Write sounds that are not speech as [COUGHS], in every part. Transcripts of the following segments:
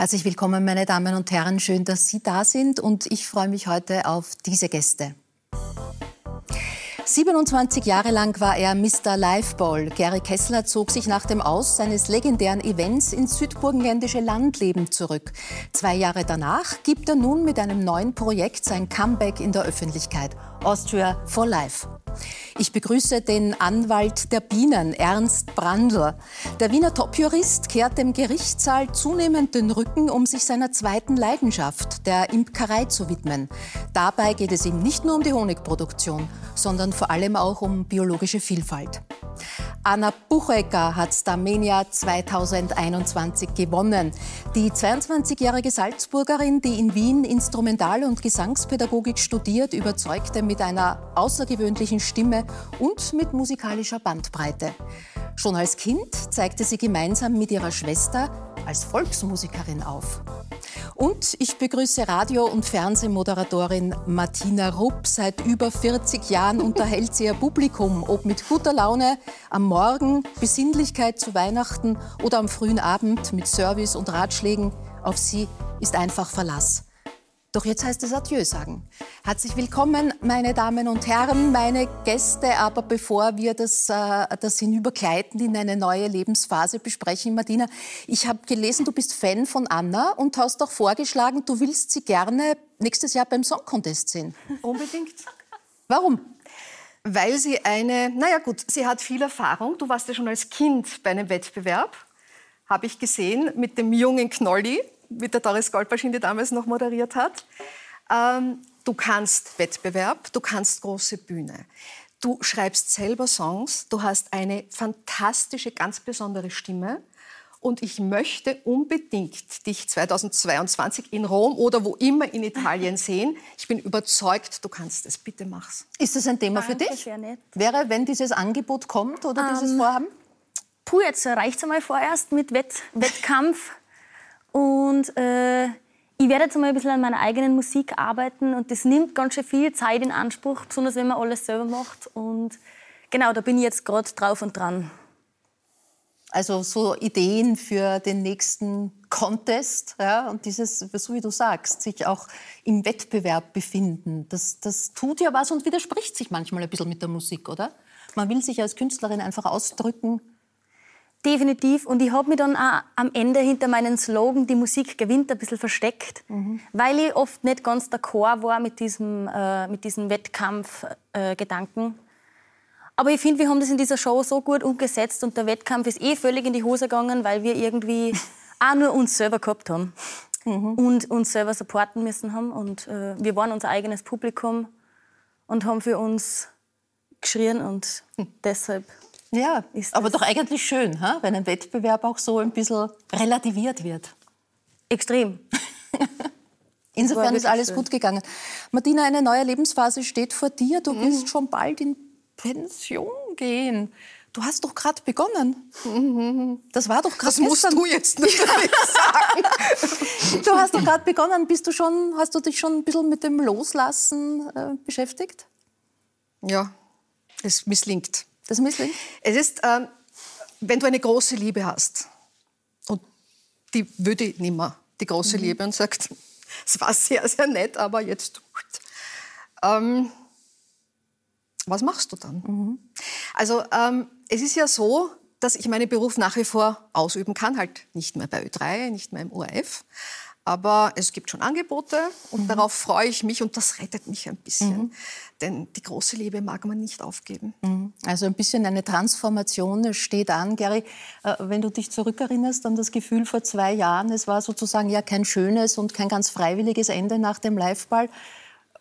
Herzlich willkommen, meine Damen und Herren. Schön, dass Sie da sind und ich freue mich heute auf diese Gäste. 27 Jahre lang war er Mr. Liveball. Gary Kessler zog sich nach dem Aus seines legendären Events ins südburgenländische Landleben zurück. Zwei Jahre danach gibt er nun mit einem neuen Projekt sein Comeback in der Öffentlichkeit. Austria for Life. Ich begrüße den Anwalt der Bienen, Ernst Brandl. Der Wiener Topjurist kehrt dem Gerichtssaal zunehmend den Rücken, um sich seiner zweiten Leidenschaft, der Imkerei, zu widmen. Dabei geht es ihm nicht nur um die Honigproduktion, sondern vor allem auch um biologische Vielfalt. Anna Buchecker hat Starmania 2021 gewonnen. Die 22-jährige Salzburgerin, die in Wien Instrumental- und Gesangspädagogik studiert, überzeugte mit einer außergewöhnlichen Stimme und mit musikalischer Bandbreite. Schon als Kind zeigte sie gemeinsam mit ihrer Schwester als Volksmusikerin auf. Und ich begrüße Radio- und Fernsehmoderatorin Martina Rupp. Seit über 40 Jahren unterhält sie ihr Publikum, ob mit guter Laune am Morgen, Besinnlichkeit zu Weihnachten oder am frühen Abend mit Service und Ratschlägen. Auf sie ist einfach Verlass. Doch jetzt heißt es Adieu sagen. Herzlich willkommen, meine Damen und Herren, meine Gäste. Aber bevor wir das, äh, das Hinübergleiten in eine neue Lebensphase besprechen, Martina, ich habe gelesen, du bist Fan von Anna und hast auch vorgeschlagen, du willst sie gerne nächstes Jahr beim Song Contest sehen. Unbedingt. Warum? Weil sie eine, naja gut, sie hat viel Erfahrung. Du warst ja schon als Kind bei einem Wettbewerb, habe ich gesehen, mit dem jungen Knolli mit der Doris Goldbaschin, die damals noch moderiert hat. Ähm, du kannst Wettbewerb, du kannst große Bühne. Du schreibst selber Songs, du hast eine fantastische, ganz besondere Stimme. Und ich möchte unbedingt dich 2022 in Rom oder wo immer in Italien [LAUGHS] sehen. Ich bin überzeugt, du kannst es. Bitte mach's. Ist das ein Thema Danke, für dich? sehr nett. Wäre, wenn dieses Angebot kommt oder Ähm, dieses Vorhaben? Puh, jetzt reicht es einmal vorerst mit Wett [LAUGHS] Wettkampf. Und äh, ich werde jetzt einmal ein bisschen an meiner eigenen Musik arbeiten. Und das nimmt ganz schön viel Zeit in Anspruch, besonders wenn man alles selber macht. Und genau, da bin ich jetzt gerade drauf und dran. Also so Ideen für den nächsten Contest ja, und dieses, so wie du sagst, sich auch im Wettbewerb befinden. Das, das tut ja was und widerspricht sich manchmal ein bisschen mit der Musik, oder? Man will sich als Künstlerin einfach ausdrücken. Definitiv. Und ich habe mich dann auch am Ende hinter meinen Slogan Die Musik gewinnt ein bisschen versteckt, weil ich oft nicht ganz d'accord war mit diesem, äh, mit diesem Wettkampfgedanken. Aber ich finde, wir haben das in dieser Show so gut umgesetzt und der Wettkampf ist eh völlig in die Hose gegangen, weil wir irgendwie [LAUGHS] auch nur uns selber gehabt haben und uns selber supporten müssen haben. Und äh, wir waren unser eigenes Publikum und haben für uns geschrien und deshalb Ja, Ist aber doch eigentlich schön, ha? wenn ein Wettbewerb auch so ein bisschen relativiert wird. extrem. [LAUGHS] Insofern ist alles schön. gut gegangen. Martina, eine neue Lebensphase steht vor dir. Du wirst schon bald in Pension gehen. Du hast doch gerade begonnen. [LAUGHS] Das war doch gerade Das musst gestern. du jetzt natürlich [LAUGHS] sagen. Du hast doch gerade begonnen. Bist du schon, hast du dich schon ein bisschen mit dem Loslassen äh, beschäftigt? Ja, es misslingt. Das misslingt? Es ist, ähm, wenn du eine große Liebe hast und die würde nimmer, die große Liebe, und sagt, [LAUGHS] es war sehr, sehr nett, aber jetzt. Ähm, was machst du dann? Also ähm, es ist ja so, dass ich meinen Beruf nach wie vor ausüben kann, halt nicht mehr bei Ö3, nicht mehr im ORF. Aber es gibt schon Angebote und darauf freue ich mich und das rettet mich ein bisschen. Denn die große Liebe mag man nicht aufgeben. Also ein bisschen eine Transformation steht an. Gary, äh, wenn du dich zurückerinnerst an das Gefühl vor zwei Jahren, es war sozusagen ja kein schönes und kein ganz freiwilliges Ende nach dem Liveball.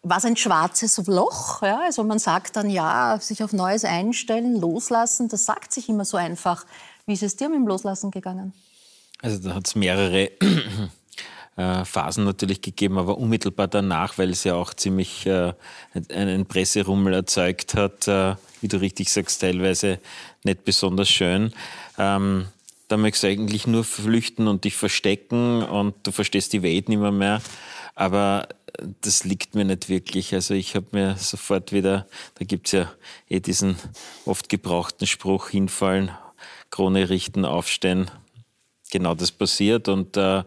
War es ein schwarzes Loch? Ja? Also man sagt dann ja, sich auf Neues einstellen, loslassen. Das sagt sich immer so einfach. Wie ist es dir mit dem Loslassen gegangen? Also da hat es mehrere äh, Phasen natürlich gegeben, aber unmittelbar danach, weil es ja auch ziemlich äh, einen Presserummel erzeugt hat, äh, wie du richtig sagst, teilweise nicht besonders schön. Ähm, da möchtest du eigentlich nur flüchten und dich verstecken und du verstehst die Welt nicht mehr, mehr. Aber das liegt mir nicht wirklich. Also ich habe mir sofort wieder, da gibt's ja eh diesen oft gebrauchten Spruch, hinfallen, Krone richten, aufstehen, genau das passiert. Und, äh,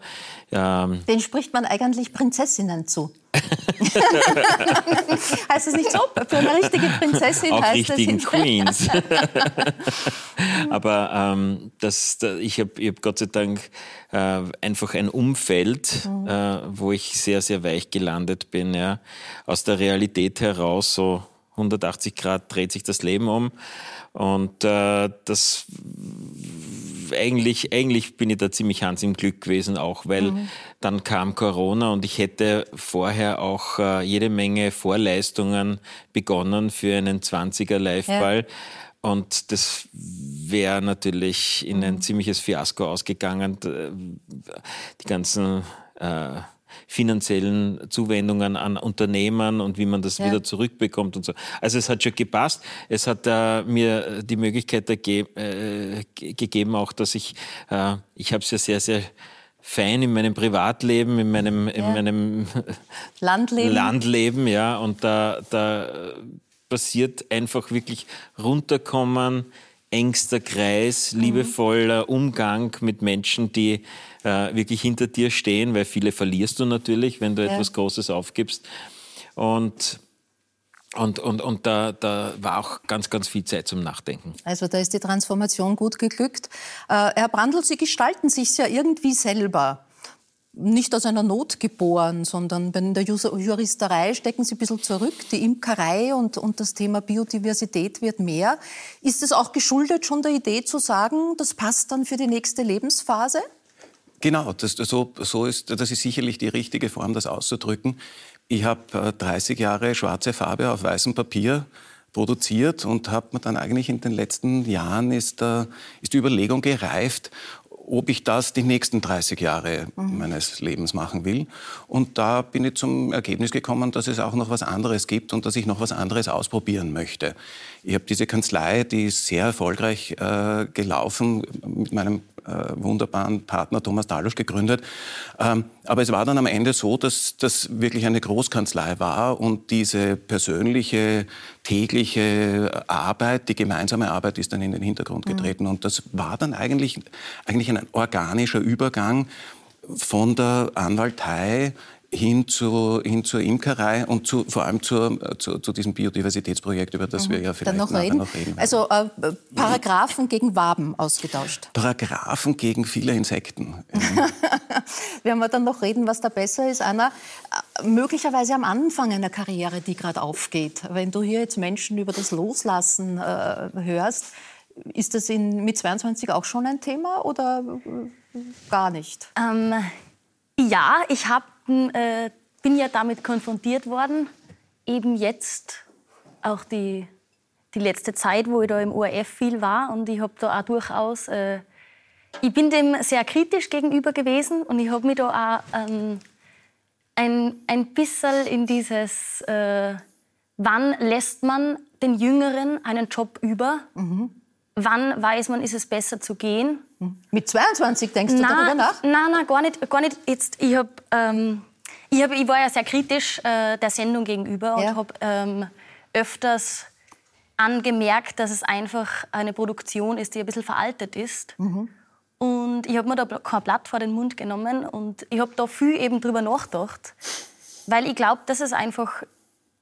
ähm, Den spricht man eigentlich Prinzessinnen zu. [LAUGHS] heißt es nicht so? Für eine richtige Prinzessin Auch heißt richtigen es Queens. [LAUGHS] Aber ähm, das, da, ich habe hab Gott sei Dank äh, einfach ein Umfeld, mhm. äh, wo ich sehr, sehr weich gelandet bin. Ja. Aus der Realität heraus, so 180 Grad dreht sich das Leben um. Und äh, das eigentlich, eigentlich bin ich da ziemlich Hans im Glück gewesen, auch weil mhm. dann kam Corona und ich hätte vorher auch äh, jede Menge Vorleistungen begonnen für einen 20er Liveball. Ja. Und das wäre natürlich in ein mhm. ziemliches Fiasko ausgegangen. Die ganzen äh, finanziellen Zuwendungen an Unternehmen und wie man das ja. wieder zurückbekommt und so. Also es hat schon gepasst. Es hat äh, mir die Möglichkeit äh, gegeben, auch dass ich, äh, ich habe es ja sehr, sehr fein in meinem Privatleben, in meinem, ja. in meinem [LAUGHS] Landleben. Landleben, ja, und da, da passiert einfach wirklich runterkommen, engster Kreis, mhm. liebevoller Umgang mit Menschen, die äh, wirklich hinter dir stehen, weil viele verlierst du natürlich, wenn du ja. etwas Großes aufgibst. Und und, und, und da, da war auch ganz, ganz viel Zeit zum Nachdenken. Also da ist die Transformation gut geglückt. Äh, Herr Brandl, Sie gestalten sich ja irgendwie selber nicht aus einer Not geboren, sondern in der Juristerei stecken Sie ein bisschen zurück. Die Imkerei und, und das Thema Biodiversität wird mehr. Ist es auch geschuldet schon der Idee zu sagen, das passt dann für die nächste Lebensphase? Genau, das, so, so ist, das ist sicherlich die richtige Form, das auszudrücken. Ich habe 30 äh, Jahre schwarze Farbe auf weißem Papier produziert und habe mir dann eigentlich in den letzten Jahren ist, äh, ist die Überlegung gereift, ob ich das die nächsten 30 Jahre mhm. meines Lebens machen will. Und da bin ich zum Ergebnis gekommen, dass es auch noch was anderes gibt und dass ich noch was anderes ausprobieren möchte. Ich habe diese Kanzlei, die ist sehr erfolgreich äh, gelaufen mit meinem äh, wunderbaren Partner Thomas Dalusch gegründet. Ähm, aber es war dann am Ende so, dass das wirklich eine Großkanzlei war und diese persönliche, tägliche Arbeit, die gemeinsame Arbeit ist dann in den Hintergrund mhm. getreten. Mhm. Und das war dann eigentlich, eigentlich ein organischer Übergang von der Anwaltei hin, zu, hin zur Imkerei und zu, vor allem zur, zu, zu, diesem Biodiversitätsprojekt, über das mhm. wir ja vielleicht noch reden. noch reden. Also äh, Paragraphen gegen Waben ausgetauscht. Paragraphen gegen viele Insekten. [LAUGHS] Werden wir dann noch reden, was da besser ist. Anna, äh, möglicherweise am Anfang einer Karriere, die gerade aufgeht. Wenn du hier jetzt Menschen über das Loslassen äh, hörst, ist das in, mit 22 auch schon ein Thema oder äh, gar nicht? Ähm, ja, ich habe äh, bin ja damit konfrontiert worden, eben jetzt auch die, die letzte Zeit, wo ich da im ORF viel war und ich habe da auch durchaus, äh, ich bin dem sehr kritisch gegenüber gewesen und ich habe mich da auch ähm, ein, ein bisschen in dieses, äh, wann lässt man den Jüngeren einen Job über? Mhm. Wann weiß man, ist es besser zu gehen? Mit 22 denkst du nein, darüber nach? Nein, nein, gar nicht. Gar nicht. Jetzt, ich, hab, ähm, ich, hab, ich war ja sehr kritisch äh, der Sendung gegenüber und habe ähm, öfters angemerkt, dass es einfach eine Produktion ist, die ein bisschen veraltet ist. Mhm. Und ich habe mir da kein Blatt vor den Mund genommen und ich habe da viel eben drüber nachgedacht, weil ich glaube, dass es einfach,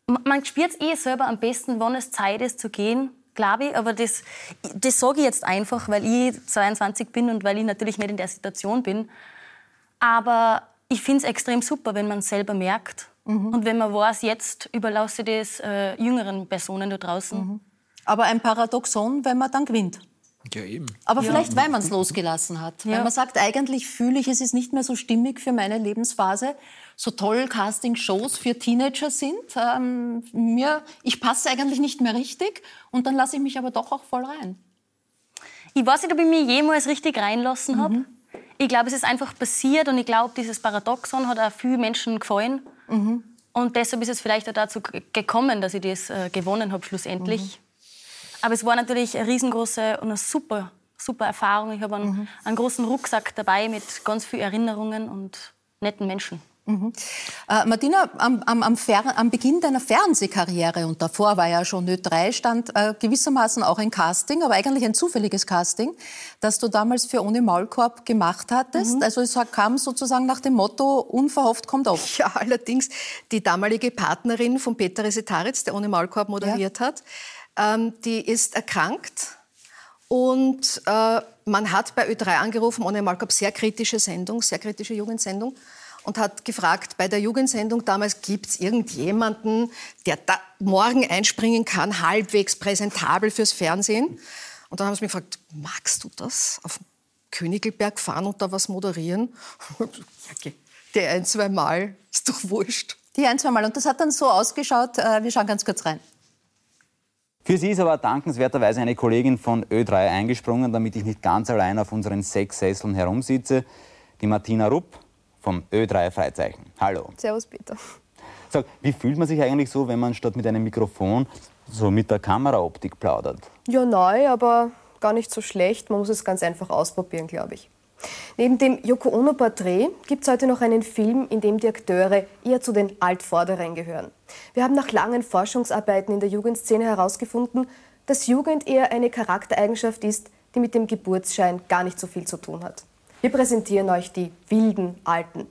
man spürt es eh selber am besten, wann es Zeit ist zu gehen glaube ich. Aber das, das sage ich jetzt einfach, weil ich 22 bin und weil ich natürlich nicht in der Situation bin. Aber ich finde es extrem super, wenn man es selber merkt. Mhm. Und wenn man weiß, jetzt überlasse ich das äh, jüngeren Personen da draußen. Mhm. Aber ein Paradoxon, wenn man dann gewinnt. Ja, eben. Aber ja. vielleicht, weil man es losgelassen hat. Ja. Weil man sagt, eigentlich fühle ich, es ist nicht mehr so stimmig für meine Lebensphase so toll Casting-Shows für Teenager sind. Ähm, mir, ich passe eigentlich nicht mehr richtig und dann lasse ich mich aber doch auch voll rein. Ich weiß nicht, ob ich mich jemals richtig reinlassen mhm. habe. Ich glaube, es ist einfach passiert und ich glaube, dieses Paradoxon hat auch vielen Menschen gefallen. Mhm. Und deshalb ist es vielleicht auch dazu gekommen, dass ich das äh, gewonnen habe schlussendlich. Mhm. Aber es war natürlich eine riesengroße und eine super, super Erfahrung. Ich habe einen, mhm. einen großen Rucksack dabei mit ganz vielen Erinnerungen und netten Menschen. Mhm. Äh, Martina, am, am, am, am, Beginn deiner Fernsehkarriere und davor war ja schon Ö3, stand äh, gewissermaßen auch ein Casting, aber eigentlich ein zufälliges Casting, das du damals für Ohne Maulkorb gemacht hattest. Mhm. Also es kam sozusagen nach dem Motto, unverhofft kommt oft. Ja, allerdings die damalige Partnerin von Peter Resetaritz, der Ohne Maulkorb moderiert ja. hat, ähm, die ist erkrankt und äh, man hat bei Ö3 angerufen, Ohne Maulkorb, sehr kritische Sendung, sehr kritische Jugendsendung und hat gefragt, bei der Jugendsendung damals gibt es irgendjemanden, der da morgen einspringen kann, halbwegs präsentabel fürs Fernsehen. Und dann haben sie mich gefragt, magst du das? Auf Königelberg fahren und da was moderieren? [LAUGHS] okay. Die ein, zwei Mal, ist doch wurscht. Die ein, zwei Mal. Und das hat dann so ausgeschaut, äh, wir schauen ganz kurz rein. Für sie ist aber dankenswerterweise eine Kollegin von Ö3 eingesprungen, damit ich nicht ganz allein auf unseren sechs Sesseln herumsitze. Die Martina Rupp, vom Ö3 Freizeichen. Hallo. Servus, Peter. Sag, wie fühlt man sich eigentlich so, wenn man statt mit einem Mikrofon so mit der Kameraoptik plaudert? Ja, neu, aber gar nicht so schlecht. Man muss es ganz einfach ausprobieren, glaube ich. Neben dem Yoko Ono-Porträt gibt es heute noch einen Film, in dem die Akteure eher zu den Altvorderen gehören. Wir haben nach langen Forschungsarbeiten in der Jugendszene herausgefunden, dass Jugend eher eine Charaktereigenschaft ist, die mit dem Geburtsschein gar nicht so viel zu tun hat. Wir präsentieren euch die wilden Alten.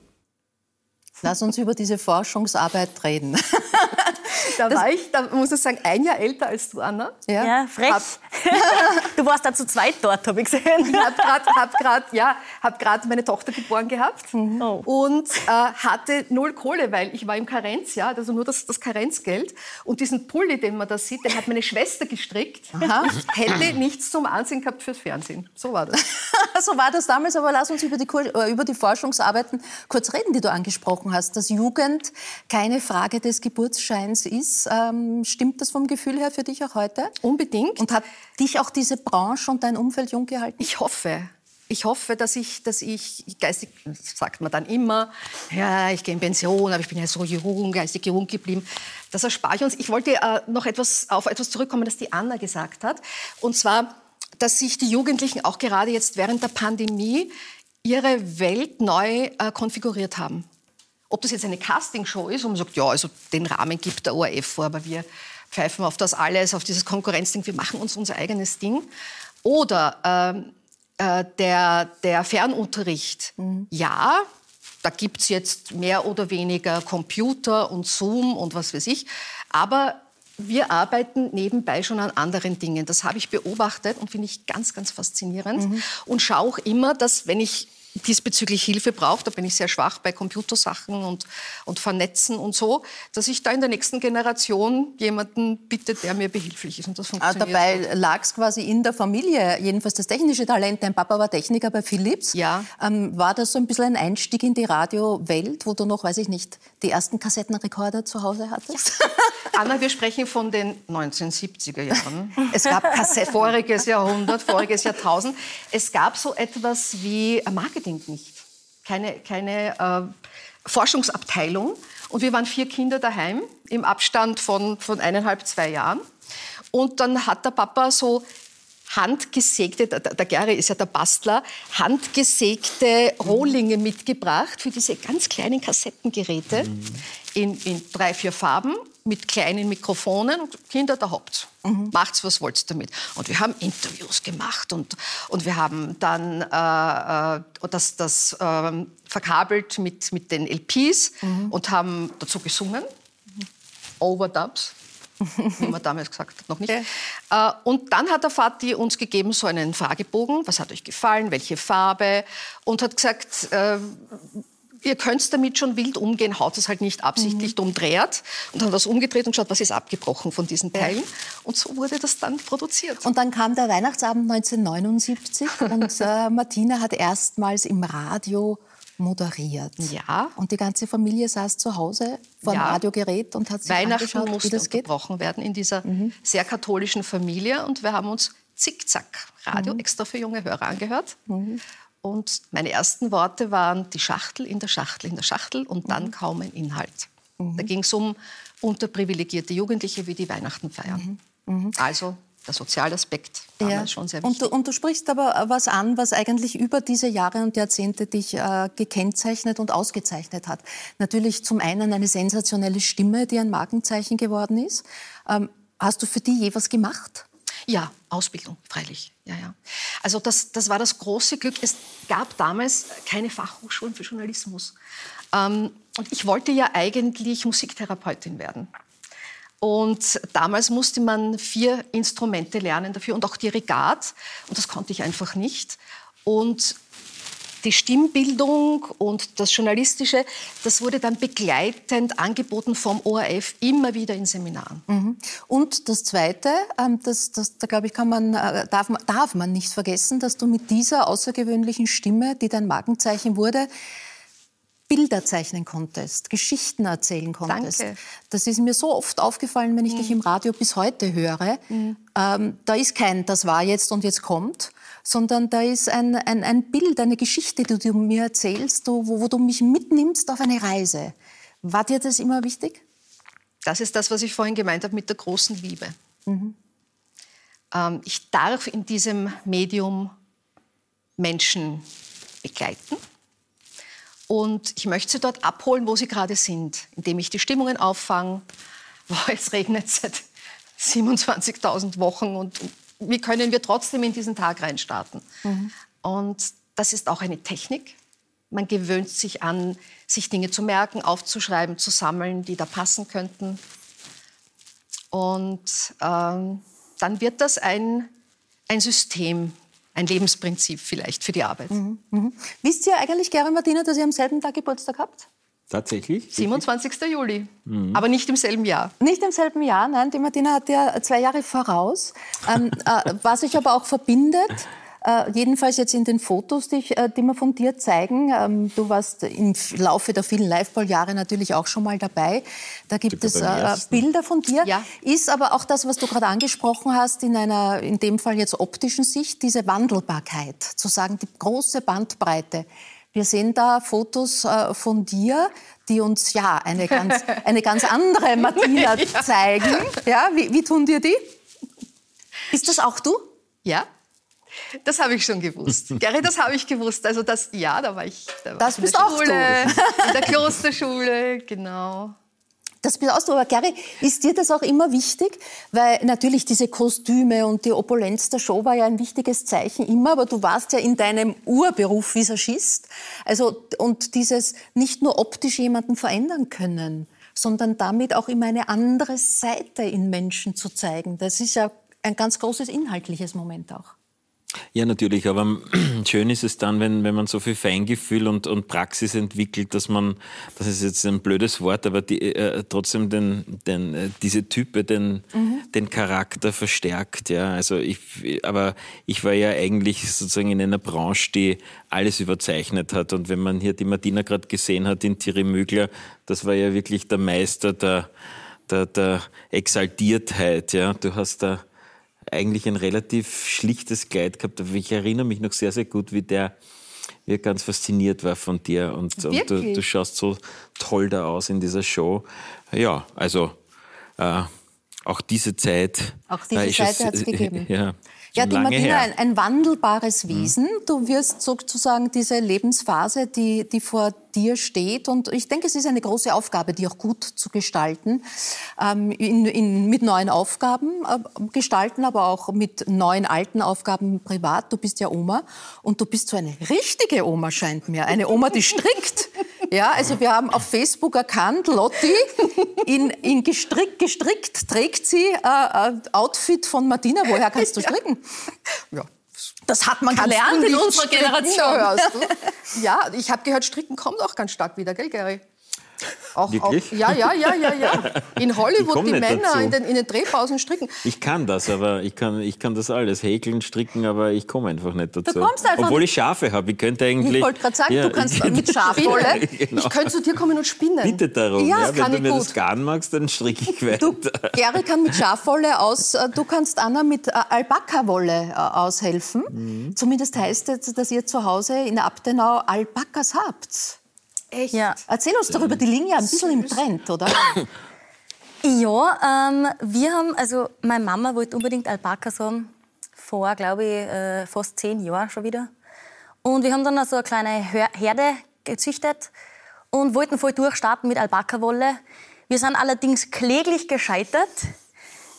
Lass uns über diese Forschungsarbeit reden. [LAUGHS] Da war ich, da muss ich sagen, ein Jahr älter als du, Anna. Ja, ja frech. Hab, [LAUGHS] du warst da zu zweit dort, habe ich gesehen. Ich habe gerade hab grad, ja, hab meine Tochter geboren gehabt mhm. oh. und äh, hatte null Kohle, weil ich war im Karenzjahr, also nur das, das Karenzgeld. Und diesen Pulli, den man da sieht, den hat meine Schwester gestrickt. Aha. Hätte nichts zum Ansehen gehabt fürs Fernsehen. So war das. [LAUGHS] so war das damals, aber lass uns über die, äh, über die Forschungsarbeiten kurz reden, die du angesprochen hast. Dass Jugend keine Frage des Geburtsscheins ist ist. Ähm, stimmt das vom Gefühl her für dich auch heute? Unbedingt. Und hat dich auch diese Branche und dein Umfeld jung gehalten? Ich hoffe. Ich hoffe, dass ich, dass ich geistig, sagt man dann immer, ja, ich gehe in Pension, aber ich bin ja so jung, geistig jung geblieben. Das erspare ich uns. Ich wollte äh, noch etwas, auf etwas zurückkommen, das die Anna gesagt hat. Und zwar, dass sich die Jugendlichen auch gerade jetzt während der Pandemie ihre Welt neu äh, konfiguriert haben. Ob das jetzt eine Castingshow ist, wo man sagt, ja, also den Rahmen gibt der ORF vor, aber wir pfeifen auf das alles, auf dieses Konkurrenzding, wir machen uns unser eigenes Ding. Oder ähm, äh, der, der Fernunterricht, mhm. ja, da gibt es jetzt mehr oder weniger Computer und Zoom und was weiß ich, aber wir arbeiten nebenbei schon an anderen Dingen. Das habe ich beobachtet und finde ich ganz, ganz faszinierend. Mhm. Und schaue auch immer, dass wenn ich diesbezüglich Hilfe braucht, da bin ich sehr schwach bei Computersachen und, und Vernetzen und so, dass ich da in der nächsten Generation jemanden bitte, der mir behilflich ist. Und das ah, funktioniert. Dabei lag es quasi in der Familie, jedenfalls das technische Talent. Dein Papa war Techniker bei Philips. Ja. Ähm, war das so ein bisschen ein Einstieg in die Radiowelt, wo du noch, weiß ich nicht, die ersten Kassettenrekorder zu Hause hattest? Anna, wir sprechen von den 1970er Jahren. Es gab [LAUGHS] Kassetten. Voriges Jahrhundert, voriges Jahrtausend. Es gab so etwas wie Marketing unbedingt nicht. Keine, keine äh, Forschungsabteilung. Und wir waren vier Kinder daheim im Abstand von, von eineinhalb, zwei Jahren. Und dann hat der Papa so handgesägte, der, der Gary ist ja der Bastler, handgesägte Rohlinge mitgebracht für diese ganz kleinen Kassettengeräte mhm. in, in drei, vier Farben mit kleinen Mikrofonen und Kinder, da habt mhm. macht's, was wollt damit. Und wir haben Interviews gemacht und, und wir haben dann äh, äh, das, das äh, verkabelt mit, mit den LPs mhm. und haben dazu gesungen, Overdubs. wie man damals gesagt hat, noch nicht. Ja. Äh, und dann hat der Vati uns gegeben so einen Fragebogen, was hat euch gefallen, welche Farbe, und hat gesagt, äh, ihr könnt damit schon wild umgehen, haut es halt nicht absichtlich mhm. umdreht und haben das umgedreht und schaut, was ist abgebrochen von diesen Teilen. Und so wurde das dann produziert. Und dann kam der Weihnachtsabend 1979 [LAUGHS] und äh, Martina hat erstmals im Radio moderiert. Ja. Und die ganze Familie saß zu Hause vor dem ja. Radiogerät und hat sich Weihnachten musste wie das unterbrochen werden in dieser mhm. sehr katholischen Familie und wir haben uns zickzack Radio mhm. extra für junge Hörer angehört. Mhm. Und meine ersten Worte waren die Schachtel in der Schachtel in der Schachtel und dann mhm. kaum ein Inhalt. Mhm. Da ging es um unterprivilegierte Jugendliche, wie die Weihnachten feiern. Mhm. mhm. Also der Sozialaspekt damals ja. schon sehr wichtig. Und du, und du, sprichst aber was an, was eigentlich über diese Jahre und Jahrzehnte dich äh, gekennzeichnet und ausgezeichnet hat. Natürlich zum einen eine sensationelle Stimme, die ein Markenzeichen geworden ist. Ähm, hast du für die je was gemacht? Ja, Ausbildung, freilich. Ja, ja. Also das, das war das große Glück. Es gab damals keine Fachhochschulen für Journalismus. Ähm, und ich wollte ja eigentlich Musiktherapeutin werden. Und damals musste man vier Instrumente lernen dafür und auch Dirigat. Und das konnte ich einfach nicht. Und die Stimmbildung und das Journalistische, das wurde dann begleitend angeboten vom ORF immer wieder in Seminaren. Mhm. Und das Zweite, ähm, das, das, da glaube ich, kann man, äh, darf, man, darf man nicht vergessen, dass du mit dieser außergewöhnlichen Stimme, die dein Markenzeichen wurde, Bilder zeichnen konntest, Geschichten erzählen konntest. Danke. Das ist mir so oft aufgefallen, wenn ich mhm. dich im Radio bis heute höre. Mhm. Ähm, da ist kein Das war jetzt und jetzt kommt, sondern da ist ein, ein, ein Bild, eine Geschichte, die du mir erzählst, wo, wo du mich mitnimmst auf eine Reise. War dir das immer wichtig? Das ist das, was ich vorhin gemeint habe mit der großen Liebe. Mhm. Ähm, ich darf in diesem Medium Menschen begleiten und ich möchte sie dort abholen, wo sie gerade sind, indem ich die Stimmungen auffange. [LAUGHS] Wow, es regnet seit 27.000 Wochen und wie können wir trotzdem in diesen Tag reinstarten? Mhm. Und das ist auch eine Technik. Man gewöhnt sich an, sich Dinge zu merken, aufzuschreiben, zu sammeln, die da passen könnten. Und ähm, dann wird das ein, ein System, ein Lebensprinzip vielleicht für die Arbeit. Mhm. Mhm. Wisst ihr eigentlich, Gary Martina, dass ihr am selben Tag Geburtstag habt? Tatsächlich? 27. Juli. Mhm. Aber nicht im selben Jahr. Nicht im selben Jahr, nein. Die Martina hat ja zwei Jahre voraus. ähm, [LAUGHS] äh, was sich aber auch verbindet, äh, jedenfalls jetzt in den Fotos, die, ich, äh, die wir von dir zeigen. Ähm, du warst im Laufe der vielen Liveball-Jahre natürlich auch schon mal dabei. Da gibt es äh, Bilder von dir. Ja. Ist aber auch das, was du gerade angesprochen hast, in einer, in dem Fall jetzt optischen Sicht, diese Wandelbarkeit, zu sagen, die große Bandbreite. Wir sehen da Fotos äh, von dir, die uns ja eine ganz, [LAUGHS] eine ganz andere Martina zeigen. Ja, wie, wie tun dir die? Ist das auch du? Ja. Das habe ich schon gewusst. [LAUGHS] Gary, das habe ich gewusst. Also das, ja, da war ich, da war das in der Schule, in der [LAUGHS] Klosterschule, genau. Das bist du. Aber Gary, ist dir das auch immer wichtig? Weil natürlich diese Kostüme und die Opulenz der Show war ja ein wichtiges Zeichen immer, aber du warst ja in deinem Urberuf Visagist. Also, und dieses nicht nur optisch jemanden verändern können, sondern damit auch immer eine andere Seite in Menschen zu zeigen. Das ist ja ein ganz großes inhaltliches Moment auch. Ja, natürlich, aber [CLEARS THROAT] schön ist es dann, wenn, wenn man so viel Feingefühl und, und Praxis entwickelt, dass man, das ist jetzt ein blödes Wort, aber die, äh, trotzdem den, den, äh, diese Type, den, mhm. den Charakter verstärkt. Ja? Also ich, aber ich war ja eigentlich sozusagen in einer Branche, die alles überzeichnet hat. Und wenn man hier die Martina gerade gesehen hat in Thierry Mügler, das war ja wirklich der Meister der, der, der Exaltiertheit. Ja? Du hast da eigentlich ein relativ schlichtes Kleid gehabt. Aber ich erinnere mich noch sehr, sehr gut, wie der wie ganz fasziniert war von dir. Und, und du, du, schaust so toll da aus in dieser Show. Ja, also äh, auch diese Zeit. Auch diese Zeit hat es [LAUGHS] gegeben. Ja, ja, die Martina, ein, ein, wandelbares mhm. Wesen. Mhm. Du wirst sozusagen diese Lebensphase, die, die vor dir steht. Und ich denke, es ist eine große Aufgabe, die auch gut zu gestalten. Ähm, in, in, mit neuen Aufgaben äh, gestalten, aber auch mit neuen alten Aufgaben privat. Du bist ja Oma und du bist so eine richtige Oma, scheint mir. Eine Oma, die strickt. Ja, also wir haben auf Facebook erkannt, Lotti, in, in gestrickt, gestrickt trägt sie äh, äh, Outfit von Martina. Woher kannst du stricken? Ja. Das hat man Kannst gelernt in unserer Generation. [LAUGHS] Ja, ich habe gehört, Stricken kommt auch ganz stark wieder, gell, Gary? Auch, Wirklich? Auch, ja, ja, ja, ja, ja. [LAUGHS] In Hollywood die Männer in den, in den, Drehpausen stricken. Ich kann das, aber ich kann, ich kann das alles. Häkeln, stricken, aber ich komme einfach nicht dazu. Du kommst einfach Obwohl ich Schafe habe. Ich könnte eigentlich. Ich wollte gerade sagen, ja, du kannst mit Schafwolle. [LAUGHS] genau. Ich könnte zu dir kommen und spinnen. Bitte darum. Ja, ja wenn du mir gut. das Garn magst, dann stricke ich [LAUGHS] weiter. Du, Gary kann mit Schafwolle aus. Äh, du kannst Anna mit äh, Alpaka-Wolle äh, aushelfen. Mhm. Zumindest heißt es, dass ihr zu Hause in Abtenau Alpakas habt. Echt? Ja. Erzähl uns doch über die Linie ein bisschen im Trend, oder? [COUGHS] Ja, ähm, wir haben, also meine Mama wollte unbedingt Alpakas haben, vor, glaube ich, äh, fast zehn Jahren schon wieder. Und wir haben dann so eine kleine Herde gezüchtet und wollten voll durchstarten mit Alpaka-Wolle. Wir sind allerdings kläglich gescheitert.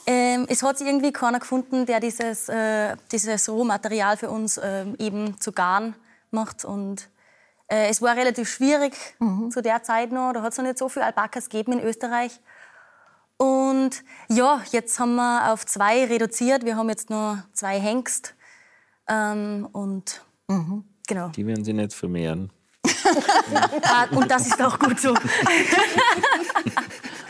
Ähm, es hat sich irgendwie keiner gefunden, der dieses, äh, dieses Rohmaterial für uns ähm, eben zu Garn macht. Und äh, es war relativ schwierig mhm. zu der Zeit noch. Da hat es noch nicht so viele Alpakas gegeben in Österreich. Und ja, jetzt haben wir auf zwei reduziert. Wir haben jetzt nur zwei Hengst. Ähm, und mhm. genau. Die werden sie nicht vermehren. [LAUGHS] Ah, und das ist auch gut so. [LAUGHS]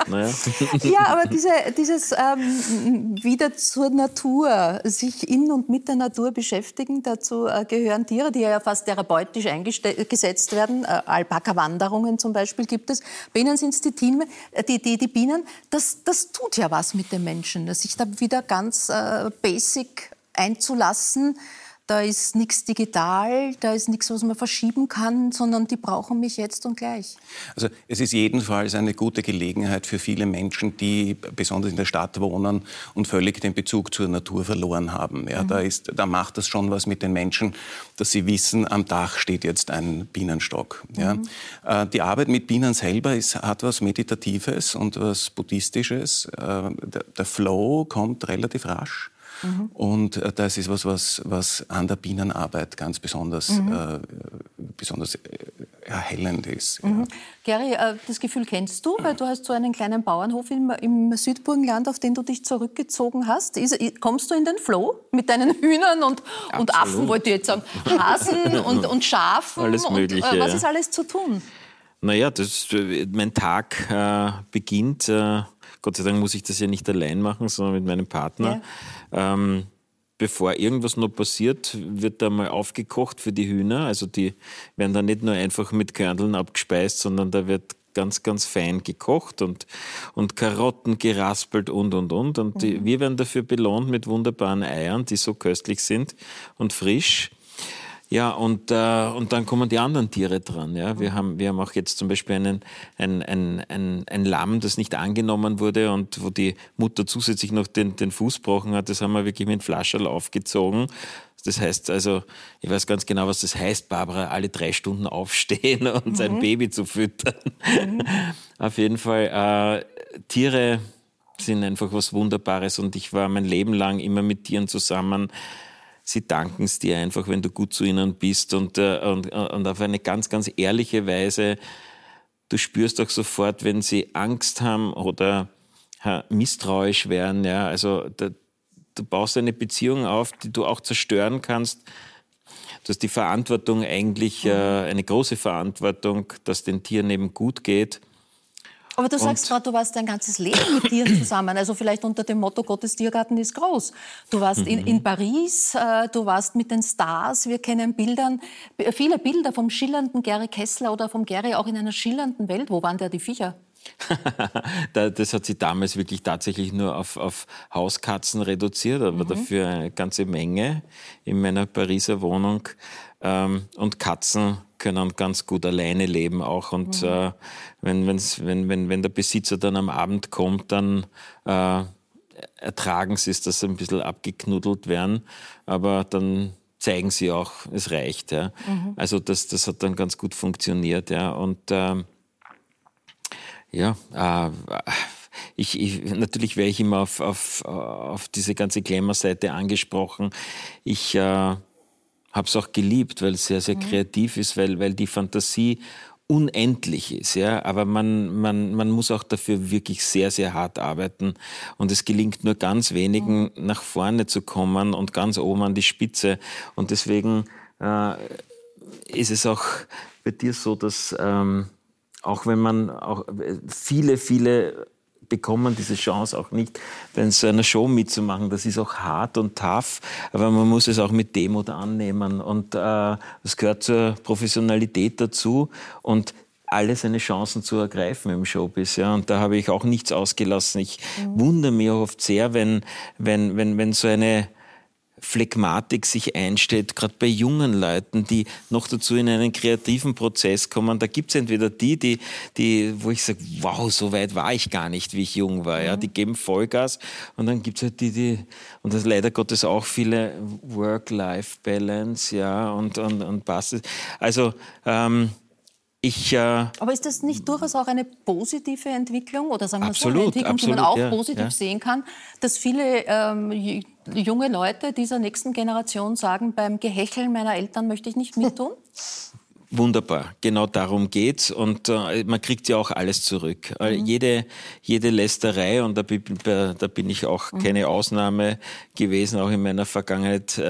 Naja. [LAUGHS] Ja, aber diese, dieses ähm, wieder zur Natur, sich in und mit der Natur beschäftigen, dazu äh, gehören Tiere, die ja fast therapeutisch eingesetzt werden. Äh, Alpaka-Wanderungen zum Beispiel gibt es. Bei Ihnen sind es die, äh, die, die, die, Bienen. Das, das tut ja was mit den Menschen, sich da wieder ganz äh, basic einzulassen da ist nichts digital, da ist nichts, was man verschieben kann, sondern die brauchen mich jetzt und gleich. Also es ist jedenfalls eine gute Gelegenheit für viele Menschen, die besonders in der Stadt wohnen und völlig den Bezug zur Natur verloren haben. Ja, mhm. da, ist, da macht das schon was mit den Menschen, dass sie wissen, am Dach steht jetzt ein Bienenstock. Ja. Mhm. Äh, die Arbeit mit Bienen selber ist, hat was Meditatives und was Buddhistisches. Äh, der, der Flow kommt relativ rasch. Mhm. Und äh, das ist was, was, was an der Bienenarbeit ganz besonders, mhm. äh, besonders äh, erhellend ist. Mhm. Ja. Gary, äh, das Gefühl kennst du, weil du hast so einen kleinen Bauernhof im, im Südburgenland, auf den du dich zurückgezogen hast. Ist, kommst du in den Flow mit deinen Hühnern und, und Affen, wollte ich jetzt sagen, Hasen [LAUGHS] und, und Schafen? Alles Mögliche. Und, äh, was ist alles zu tun? Naja, das, mein Tag äh, beginnt äh, Gott sei Dank muss ich das ja nicht allein machen, sondern mit meinem Partner. Ja. Ähm, bevor irgendwas noch passiert, wird da mal aufgekocht für die Hühner. Also die werden da nicht nur einfach mit Körneln abgespeist, sondern da wird ganz, ganz fein gekocht und, und Karotten geraspelt und, und, und. Und die, mhm. wir werden dafür belohnt mit wunderbaren Eiern, die so köstlich sind und frisch. Ja, und, äh, und dann kommen die anderen Tiere dran. Ja. Wir, haben, wir haben auch jetzt zum Beispiel einen, ein, ein, ein, ein Lamm, das nicht angenommen wurde und wo die Mutter zusätzlich noch den, den Fuß gebrochen hat. Das haben wir wirklich mit Flascherl aufgezogen. Das heißt also, ich weiß ganz genau, was das heißt, Barbara, alle drei Stunden aufstehen [LAUGHS] und mhm. sein Baby zu füttern. Mhm. Auf jeden Fall, äh, Tiere sind einfach was Wunderbares und ich war mein Leben lang immer mit Tieren zusammen sie danken es dir einfach, wenn du gut zu ihnen bist und, äh, und, und auf eine ganz, ganz ehrliche Weise. Du spürst auch sofort, wenn sie Angst haben oder misstrauisch werden. Ja, also da, du baust eine Beziehung auf, die du auch zerstören kannst. Du hast die Verantwortung eigentlich, äh, eine große Verantwortung, dass den Tieren eben gut geht. Aber du sagst gerade, du warst dein ganzes Leben mit Tieren zusammen. Also vielleicht unter dem Motto, Gottes Tiergarten ist groß. Du warst in, in Paris, äh, du warst mit den Stars. Wir kennen Bildern, viele Bilder vom schillernden Gary Kessler oder vom Gary auch in einer schillernden Welt. Wo waren da die Viecher? [LAUGHS] das hat sich damals wirklich tatsächlich nur auf, auf Hauskatzen reduziert, aber mhm. dafür eine ganze Menge in meiner Pariser Wohnung. Ähm, und Katzen können ganz gut alleine leben auch. Und mhm. äh, wenn, wenn, wenn, wenn der Besitzer dann am Abend kommt, dann äh, ertragen sie es, dass sie ein bisschen abgeknuddelt werden. Aber dann zeigen sie auch, es reicht. Ja. Mhm. Also das, das hat dann ganz gut funktioniert. Ja. Und äh, ja, äh, ich, ich, natürlich wäre ich immer auf, auf, auf diese ganze Glamour-Seite angesprochen. Ich äh, habe es auch geliebt, weil es sehr, sehr mhm. kreativ ist, weil, weil die Fantasie unendlich ist, ja, aber man, man, man muss auch dafür wirklich sehr, sehr hart arbeiten und es gelingt nur ganz wenigen mhm. nach vorne zu kommen und ganz oben an die Spitze und deswegen äh, ist es auch bei dir so, dass ähm, auch wenn man auch viele, viele bekommen diese Chance auch nicht, bei so einer Show mitzumachen. Das ist auch hart und tough, aber man muss es auch mit Demut annehmen. Und äh, das gehört zur Professionalität dazu und alle seine Chancen zu ergreifen im Showbiz. Ja. Und da habe ich auch nichts ausgelassen. Ich mhm. wundere mich oft sehr, wenn, wenn, wenn, wenn so eine Phlegmatik sich einstellt, gerade bei jungen Leuten, die noch dazu in einen kreativen Prozess kommen. Da gibt es entweder die, die, die, wo ich sage, wow, so weit war ich gar nicht, wie ich jung war. Ja, die geben Vollgas. Und dann gibt es halt die, die, und das leider Gottes auch viele Work-Life-Balance, ja, und, und, und Basis. Also, ähm, ich, äh, Aber ist das nicht durchaus auch eine positive Entwicklung oder sagen wir Absolut, so eine Entwicklung, absolut, die man auch ja, positiv ja. sehen kann, dass viele ähm, junge Leute dieser nächsten Generation sagen, beim Gehecheln meiner Eltern möchte ich nicht mittun? [LAUGHS] Wunderbar, genau darum geht's und äh, man kriegt ja auch alles zurück. Äh, Jede, jede Lästerei und da bin, da bin ich auch keine Ausnahme gewesen, auch in meiner Vergangenheit, äh,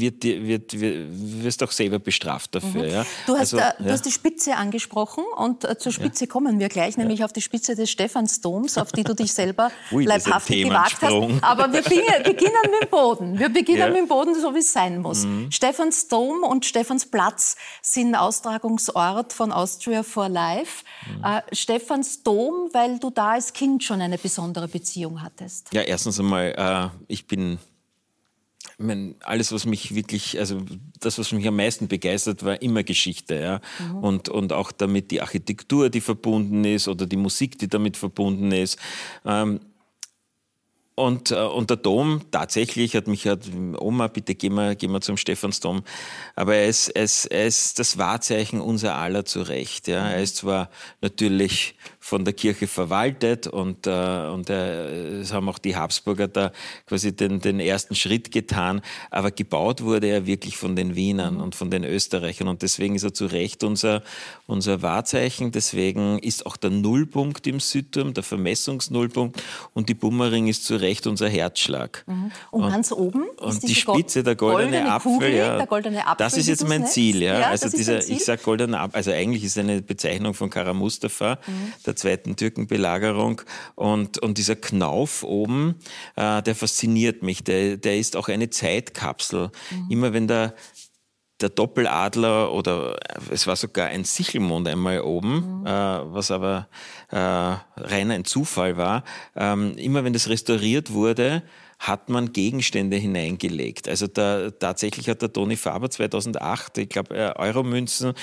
wird, wird, wird wirst auch selber bestraft dafür. Ja? Du hast, Also, äh, du ja. hast die Spitze angesprochen und äh, zur Spitze kommen wir gleich, nämlich auf die Spitze des Stephansdoms, auf die du dich selber [LAUGHS] Ui, leibhaftig gewagt hast. [LAUGHS] Aber wir beginnen, beginnen mit dem Boden. Wir beginnen Ja. mit dem Boden, so wie es sein muss. Mhm. Stephansdom und Stephansplatz sind Austragungsort von Austria for Life. Mhm. Äh, Stephansdom, weil du da als Kind schon eine besondere Beziehung hattest. Ja, erstens einmal, äh, ich bin, ich mein, alles, was mich wirklich, also das, was mich am meisten begeistert, war immer Geschichte. Ja? Und, und auch damit die Architektur, die verbunden ist, oder die Musik, die damit verbunden ist. Ähm, und, äh, und der Dom, tatsächlich hat mich hat, Oma, bitte gehen wir, gehen wir zum Stephansdom. Aber er ist, er, ist, er ist das Wahrzeichen unser aller zu Recht. Ja. Er ist zwar natürlich von der Kirche verwaltet und, äh, und äh, es haben auch die Habsburger da quasi den, den ersten Schritt getan, aber gebaut wurde er wirklich von den Wienern und von den Österreichern und deswegen ist er zu Recht unser, unser Wahrzeichen. Deswegen ist auch der Nullpunkt im Südturm, der Vermessungsnullpunkt und die Bummering ist zu Recht unser Herzschlag. Und, ganz oben ist Und die Spitze, der goldene, Apfel, Kugel, ja, der goldene Apfel, das ist jetzt mein. Ziel. Ja. Ja, also dieser, Ziel. ich sage goldener Apfel, also eigentlich ist eine Bezeichnung von Kara Mustafa, Mhm. Der zweiten Türkenbelagerung. Und, und dieser Knauf oben, äh, der fasziniert mich. Der, der ist auch eine Zeitkapsel. Mhm. Immer wenn der der Doppeladler oder es war sogar ein Sichelmond einmal oben, Mhm. äh, was aber äh, rein ein Zufall war. Ähm, immer wenn das restauriert wurde, hat man Gegenstände hineingelegt. Also da, tatsächlich hat der Toni Faber 2008, ich glaube, äh, Euromünzen,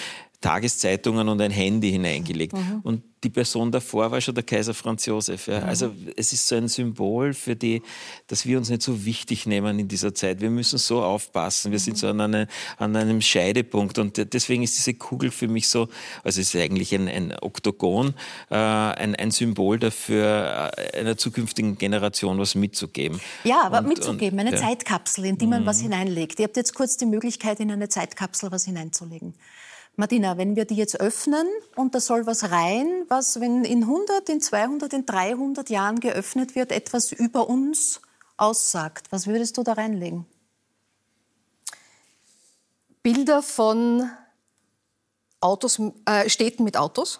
Tageszeitungen und ein Handy hineingelegt. Mhm. Und die Person davor war schon der Kaiser Franz Josef. Ja. Also es ist so ein Symbol für die, dass wir uns nicht so wichtig nehmen in dieser Zeit. Wir müssen so aufpassen. Wir sind so an, eine, an einem Scheidepunkt. Und deswegen ist diese Kugel für mich so, also es ist eigentlich ein, ein Oktogon, äh, ein, ein Symbol dafür, äh, einer zukünftigen Generation was mitzugeben. Ja, aber Und- mitzugeben, und- eine ja. Zeitkapsel, in die man was hineinlegt. Ihr habt jetzt kurz die Möglichkeit, in eine Zeitkapsel was hineinzulegen. Martina, wenn wir die jetzt öffnen und da soll was rein, was, wenn in 100, in 200, in 300 Jahren geöffnet wird, etwas über uns aussagt, was würdest du da reinlegen? Bilder von Autos, äh, Städten mit Autos.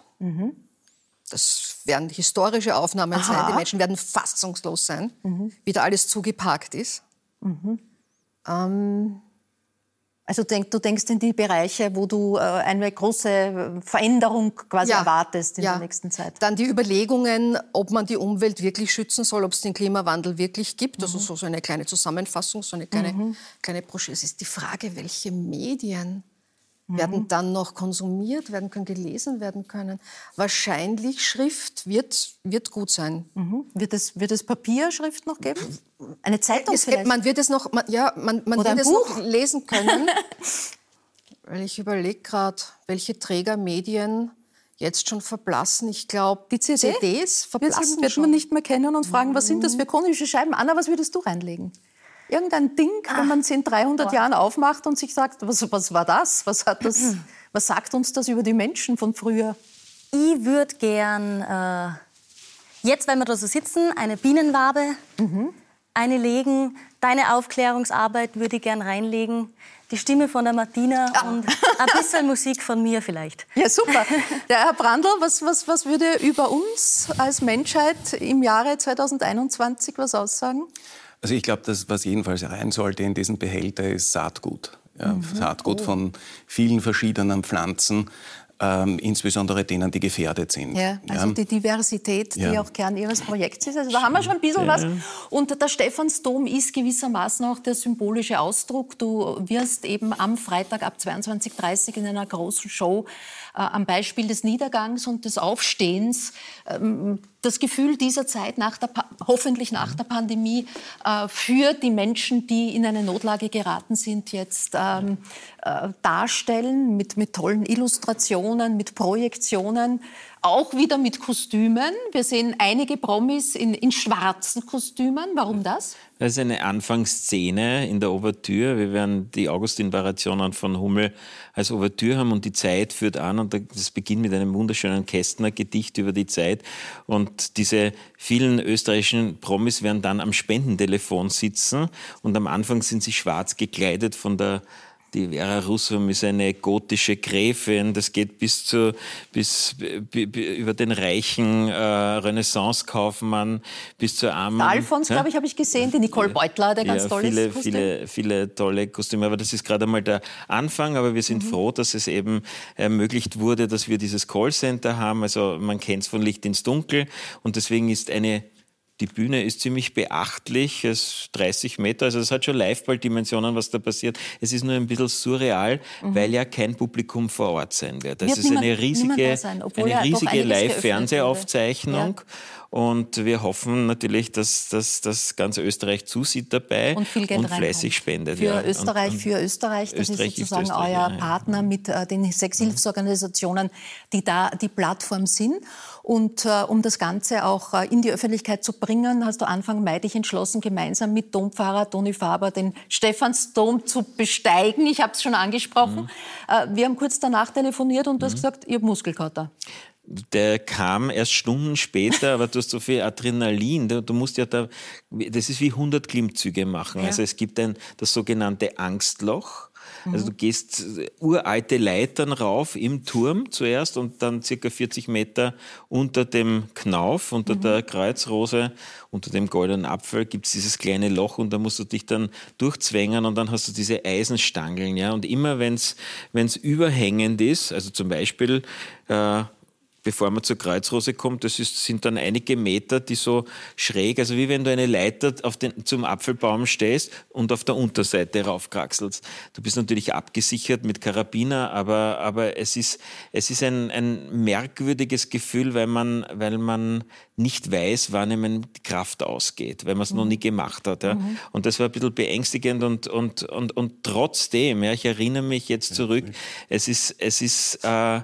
Das werden historische Aufnahmen sein. Die Menschen werden fassungslos sein, wie da alles zugeparkt ist. Also denk, du denkst in die Bereiche, wo du äh, eine große äh, Veränderung quasi erwartest in ja. der nächsten Zeit. Dann die Überlegungen, ob man die Umwelt wirklich schützen soll, ob es den Klimawandel wirklich gibt. Also so, so eine kleine Zusammenfassung, so eine kleine, kleine Broschüre. Es ist die Frage, welche Medien werden dann noch konsumiert werden können, gelesen werden können. Wahrscheinlich Schrift wird, wird gut sein. Mhm. Wird, es, wird es Papierschrift noch geben? Eine Zeitung Es vielleicht? man wird es noch, man, ja, man, man Oder wird es Buch. noch lesen können. [LAUGHS] Weil ich überlege gerade, welche Trägermedien jetzt schon verblassen. Ich glaube, Die CD? CDs wird, verblassen wird schon. man nicht mehr kennen und fragen, was sind das für chronische Scheiben? Anna, was würdest du reinlegen? Irgendein Ding, wenn man es in 300 Jahren aufmacht und sich sagt, was, was war das? Was, hat das? was sagt uns das über die Menschen von früher? Ich würde gern, äh, jetzt, wenn wir da so sitzen, eine Bienenwabe eine legen. Deine Aufklärungsarbeit würde ich gern reinlegen. Die Stimme von der Martina und ein bisschen Musik von mir vielleicht. Ja, super. Der Herr Brandl, was, was, was würde über uns als Menschheit im Jahre 2021 was aussagen? Also ich glaube, das, was jedenfalls rein sollte in diesen Behälter, ist Saatgut. Ja, Saatgut von vielen verschiedenen Pflanzen. ähm, insbesondere denen, die gefährdet sind. Ja, also ja. die Diversität, die ja. auch Kern Ihres Projekts ist. Also da haben wir schon ein bisschen was. Und der Stephansdom ist gewissermaßen auch der symbolische Ausdruck. Du wirst eben am Freitag ab 22.30 Uhr in einer großen Show äh, am Beispiel des Niedergangs und des Aufstehens ähm, das Gefühl dieser Zeit, nach der, hoffentlich nach der Pandemie, äh, für die Menschen, die in eine Notlage geraten sind, jetzt ähm, äh, darstellen mit, mit tollen Illustrationen, mit Projektionen auch wieder mit Kostümen. Wir sehen einige Promis in, in schwarzen Kostümen. Warum das? Das ist eine Anfangsszene in der Ouvertüre. Wir werden die Augustin-Variationen von Hummel als Ouvertüre haben und die Zeit führt an und das beginnt mit einem wunderschönen Kästner-Gedicht über die Zeit und diese vielen österreichischen Promis werden dann am Spendentelefon sitzen und am Anfang sind sie schwarz gekleidet von der die Vera Russum ist eine gotische Gräfin. Das geht bis zu bis über den reichen äh, Renaissance-Kaufmann bis zur armen. Alfons, glaube ich, habe ich gesehen. Die Nicole Beutler, der ganz ja, tolles viele, Kostüm. Viele, viele tolle Kostüme. Aber das ist gerade einmal der Anfang. Aber wir sind mhm. froh, dass es eben ermöglicht wurde, dass wir dieses Callcenter haben. Also man kennt es von Licht ins Dunkel. Und deswegen ist eine die Bühne ist ziemlich beachtlich, es ist 30 Meter, also es hat schon Liveball-Dimensionen, was da passiert. Es ist nur ein bisschen surreal, mhm. weil ja kein Publikum vor Ort sein wird. Es ist niemand, eine riesige, eine riesige Live-Fernsehaufzeichnung. Ja. Und wir hoffen natürlich, dass, dass, dass ganz Österreich zusieht dabei und, viel Geld und fleißig spendet. Für ja. Österreich, und, und für Österreich, das Österreich ist sozusagen ist euer ja, Partner mit äh, den Sexhilfsorganisationen, die da die Plattform sind. Und äh, um das Ganze auch äh, in die Öffentlichkeit zu bringen, hast du Anfang Mai dich entschlossen, gemeinsam mit Dompfarrer Toni Faber den Stephansdom zu besteigen. Ich habe es schon angesprochen. Mhm. Äh, wir haben kurz danach telefoniert und du mhm. hast gesagt, ich habe Muskelkater der kam erst Stunden später, aber du hast so viel Adrenalin. Du, du musst ja da, das ist wie 100 Klimmzüge machen. Ja. Also es gibt ein, das sogenannte Angstloch. Also du gehst uralte Leitern rauf im Turm zuerst und dann circa 40 Meter unter dem Knauf, unter mhm. der Kreuzrose, unter dem goldenen Apfel gibt es dieses kleine Loch und da musst du dich dann durchzwängen und dann hast du diese Eisenstangeln. Ja? Und immer wenn es überhängend ist, also zum Beispiel äh, bevor man zur Kreuzrose kommt, das ist, sind dann einige Meter, die so schräg, also wie wenn du eine Leiter auf den, zum Apfelbaum stehst und auf der Unterseite raufkraxelst. Du bist natürlich abgesichert mit Karabiner, aber, aber es ist, es ist ein, ein merkwürdiges Gefühl, weil man, weil man nicht weiß, wann einem die Kraft ausgeht, weil man es mhm. noch nie gemacht hat. Ja. Mhm. Und das war ein bisschen beängstigend und, und, und, und trotzdem, ja, ich erinnere mich jetzt zurück, es ist, es ist, äh,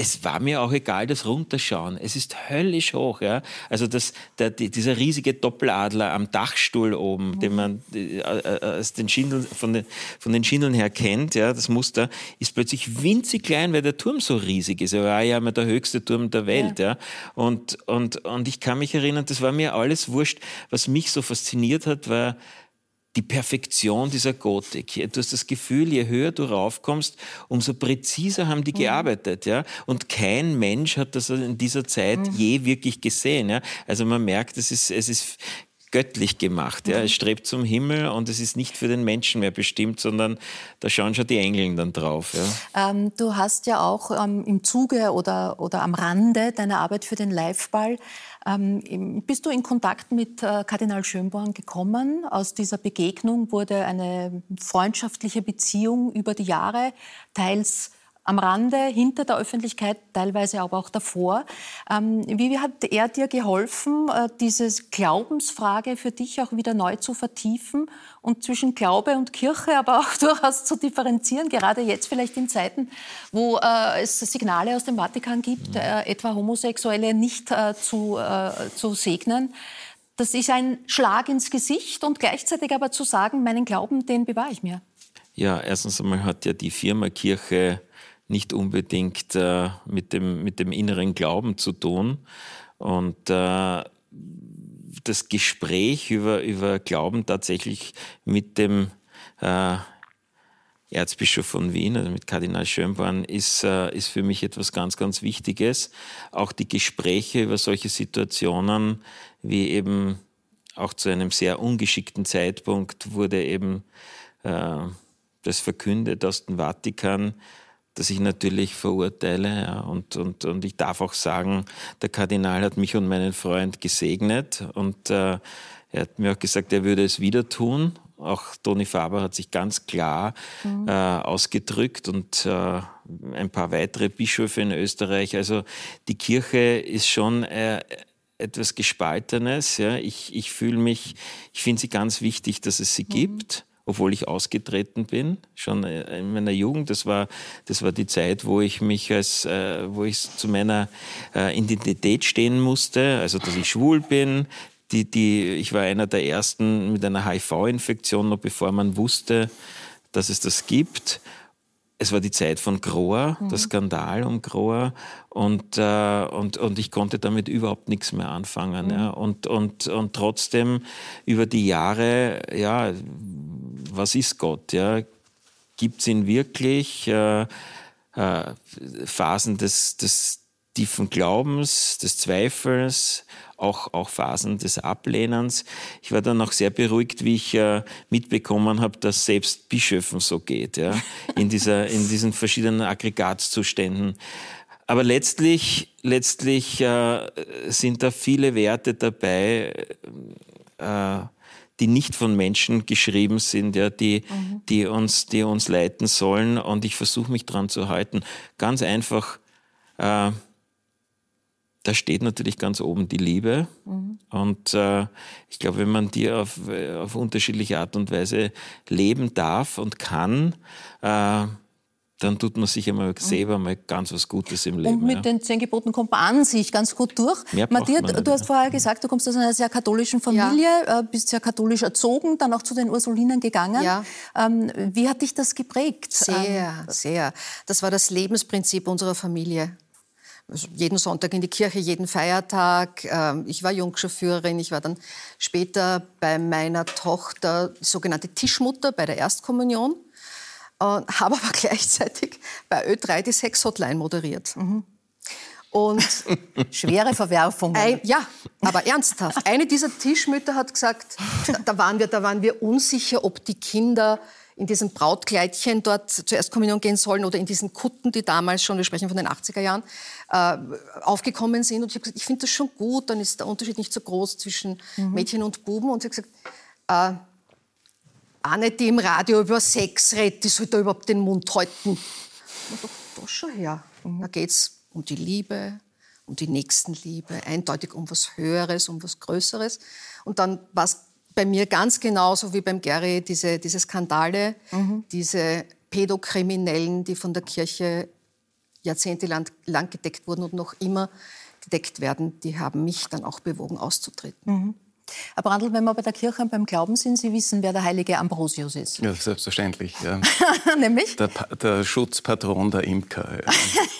es war mir auch egal, das Runterschauen. Es ist höllisch hoch. Ja? Also das, der, die, dieser riesige Doppeladler am Dachstuhl oben, mhm. den man äh, äh, aus den Schindeln, von, den, von den Schindeln her kennt, ja, das Muster, ist plötzlich winzig klein, weil der Turm so riesig ist. Er war ja immer der höchste Turm der Welt. Ja. ja? Und, und, und ich kann mich erinnern, das war mir alles wurscht. Was mich so fasziniert hat, war die Perfektion dieser Gotik. Du hast das Gefühl, je höher du raufkommst, umso präziser haben die mhm. gearbeitet. Ja? Und kein Mensch hat das in dieser Zeit mhm. je wirklich gesehen. Ja? Also man merkt, es ist, es ist göttlich gemacht. Ja. Es strebt zum Himmel und es ist nicht für den Menschen mehr bestimmt, sondern da schauen schon die Engel dann drauf. Ja. Ähm, du hast ja auch ähm, im Zuge oder, oder am Rande deiner Arbeit für den Liveball ähm, bist du in Kontakt mit äh, Kardinal Schönborn gekommen? Aus dieser Begegnung wurde eine freundschaftliche Beziehung über die Jahre, teils am Rande, hinter der Öffentlichkeit, teilweise aber auch davor. Ähm, wie hat er dir geholfen, äh, diese Glaubensfrage für dich auch wieder neu zu vertiefen und zwischen Glaube und Kirche aber auch [LAUGHS] durchaus zu differenzieren, gerade jetzt vielleicht in Zeiten, wo äh, es Signale aus dem Vatikan gibt, äh, etwa Homosexuelle nicht zu, zu segnen? Das ist ein Schlag ins Gesicht und gleichzeitig aber zu sagen, meinen Glauben, den bewahre ich mir. Ja, erstens einmal hat ja die Firma Kirche nicht unbedingt äh, mit, dem, mit dem inneren Glauben zu tun. Und äh, das Gespräch über, über Glauben tatsächlich mit dem äh, Erzbischof von Wien, also mit Kardinal Schönborn, ist, äh, ist für mich etwas ganz, ganz Wichtiges. Auch die Gespräche über solche Situationen, wie eben auch zu einem sehr ungeschickten Zeitpunkt wurde eben äh, das verkündet aus dem Vatikan, das ich natürlich verurteile. Ja. Und, und, und ich darf auch sagen, der Kardinal hat mich und meinen Freund gesegnet und äh, er hat mir auch gesagt, er würde es wieder tun. Auch Toni Faber hat sich ganz klar mhm. äh, ausgedrückt und äh, ein paar weitere Bischöfe in Österreich. Also die Kirche ist schon äh, etwas Gespaltenes. Ja. Ich, ich fühle mich, ich finde sie ganz wichtig, dass es sie mhm. gibt obwohl ich ausgetreten bin, schon äh, in meiner Jugend. Das war, das war die Zeit, wo ich mich als, äh, wo ich zu meiner äh, Identität stehen musste, also dass ich schwul bin. Die, die, ich war einer der ersten mit einer HIV-Infektion, noch bevor man wusste, dass es das gibt es war die Zeit von Groa, mhm. der Skandal um Groa und, äh, und, und ich konnte damit überhaupt nichts mehr anfangen. Mhm. Ja. Und, und, und trotzdem über die Jahre, ja, was ist Gott? Ja? Gibt es ihn wirklich? Äh, äh, Phasen des, des tiefen Glaubens, des Zweifels, auch, auch Phasen des Ablehnens. Ich war dann auch sehr beruhigt, wie ich äh, mitbekommen habe, dass selbst Bischöfen so geht, ja, in, dieser, in diesen verschiedenen Aggregatzuständen. Aber letztlich, letztlich äh, sind da viele Werte dabei, äh, die nicht von Menschen geschrieben sind, ja, die, mhm. die, uns, die uns leiten sollen. Und ich versuche mich dran zu halten. Ganz einfach, äh, da steht natürlich ganz oben die Liebe. Mhm. Und äh, ich glaube, wenn man die auf, auf unterschiedliche Art und Weise leben darf und kann, äh, dann tut man sich einmal selber mal ganz was Gutes im Leben. Und mit ja. den zehn Geboten kommt man an sich ganz gut durch. Matthias, du hast vorher gesagt, du kommst aus einer sehr katholischen Familie, ja. Äh, bist sehr katholisch erzogen, dann auch zu den Ursulinen gegangen. Ja. Ähm, wie hat dich das geprägt? Sehr, ähm, sehr. Das war das Lebensprinzip unserer Familie. Also jeden Sonntag in die Kirche, jeden Feiertag. Ähm, ich war Jungchauffeurin. Ich war dann später bei meiner Tochter, die sogenannte Tischmutter, bei der Erstkommunion. Und [LAUGHS] habe aber gleichzeitig bei Ö3 die Sex-Hotline moderiert. Mhm. Und [LAUGHS] schwere Verwerfungen. Ein, ja, aber ernsthaft. Eine dieser Tischmütter hat gesagt, da waren wir, da waren wir unsicher, ob die Kinder in diesem Brautkleidchen dort zur Erstkommunion gehen sollen oder in diesen Kutten, die damals schon, wir sprechen von den 80er Jahren, äh, aufgekommen sind. Und ich habe gesagt, ich finde das schon gut, dann ist der Unterschied nicht so groß zwischen mhm. Mädchen und Buben. Und sie hat gesagt, äh, eine, die im Radio über Sex redet, die soll da überhaupt den Mund halten. Und doch, doch schon her. Mhm. Da geht es um die Liebe, um die Nächstenliebe, eindeutig um was Höheres, um was Größeres. Und dann war es bei mir ganz genauso wie beim Gary diese, diese Skandale, mhm. diese Pädokriminellen, die von der Kirche jahrzehntelang lang gedeckt wurden und noch immer gedeckt werden, die haben mich dann auch bewogen, auszutreten. Mhm. Herr Brandl, wenn wir bei der Kirche und beim Glauben sind, Sie wissen, wer der heilige Ambrosius ist. Ja, selbstverständlich. Ja. [LAUGHS] Nämlich? Der, der, Schutzpatron der Imker.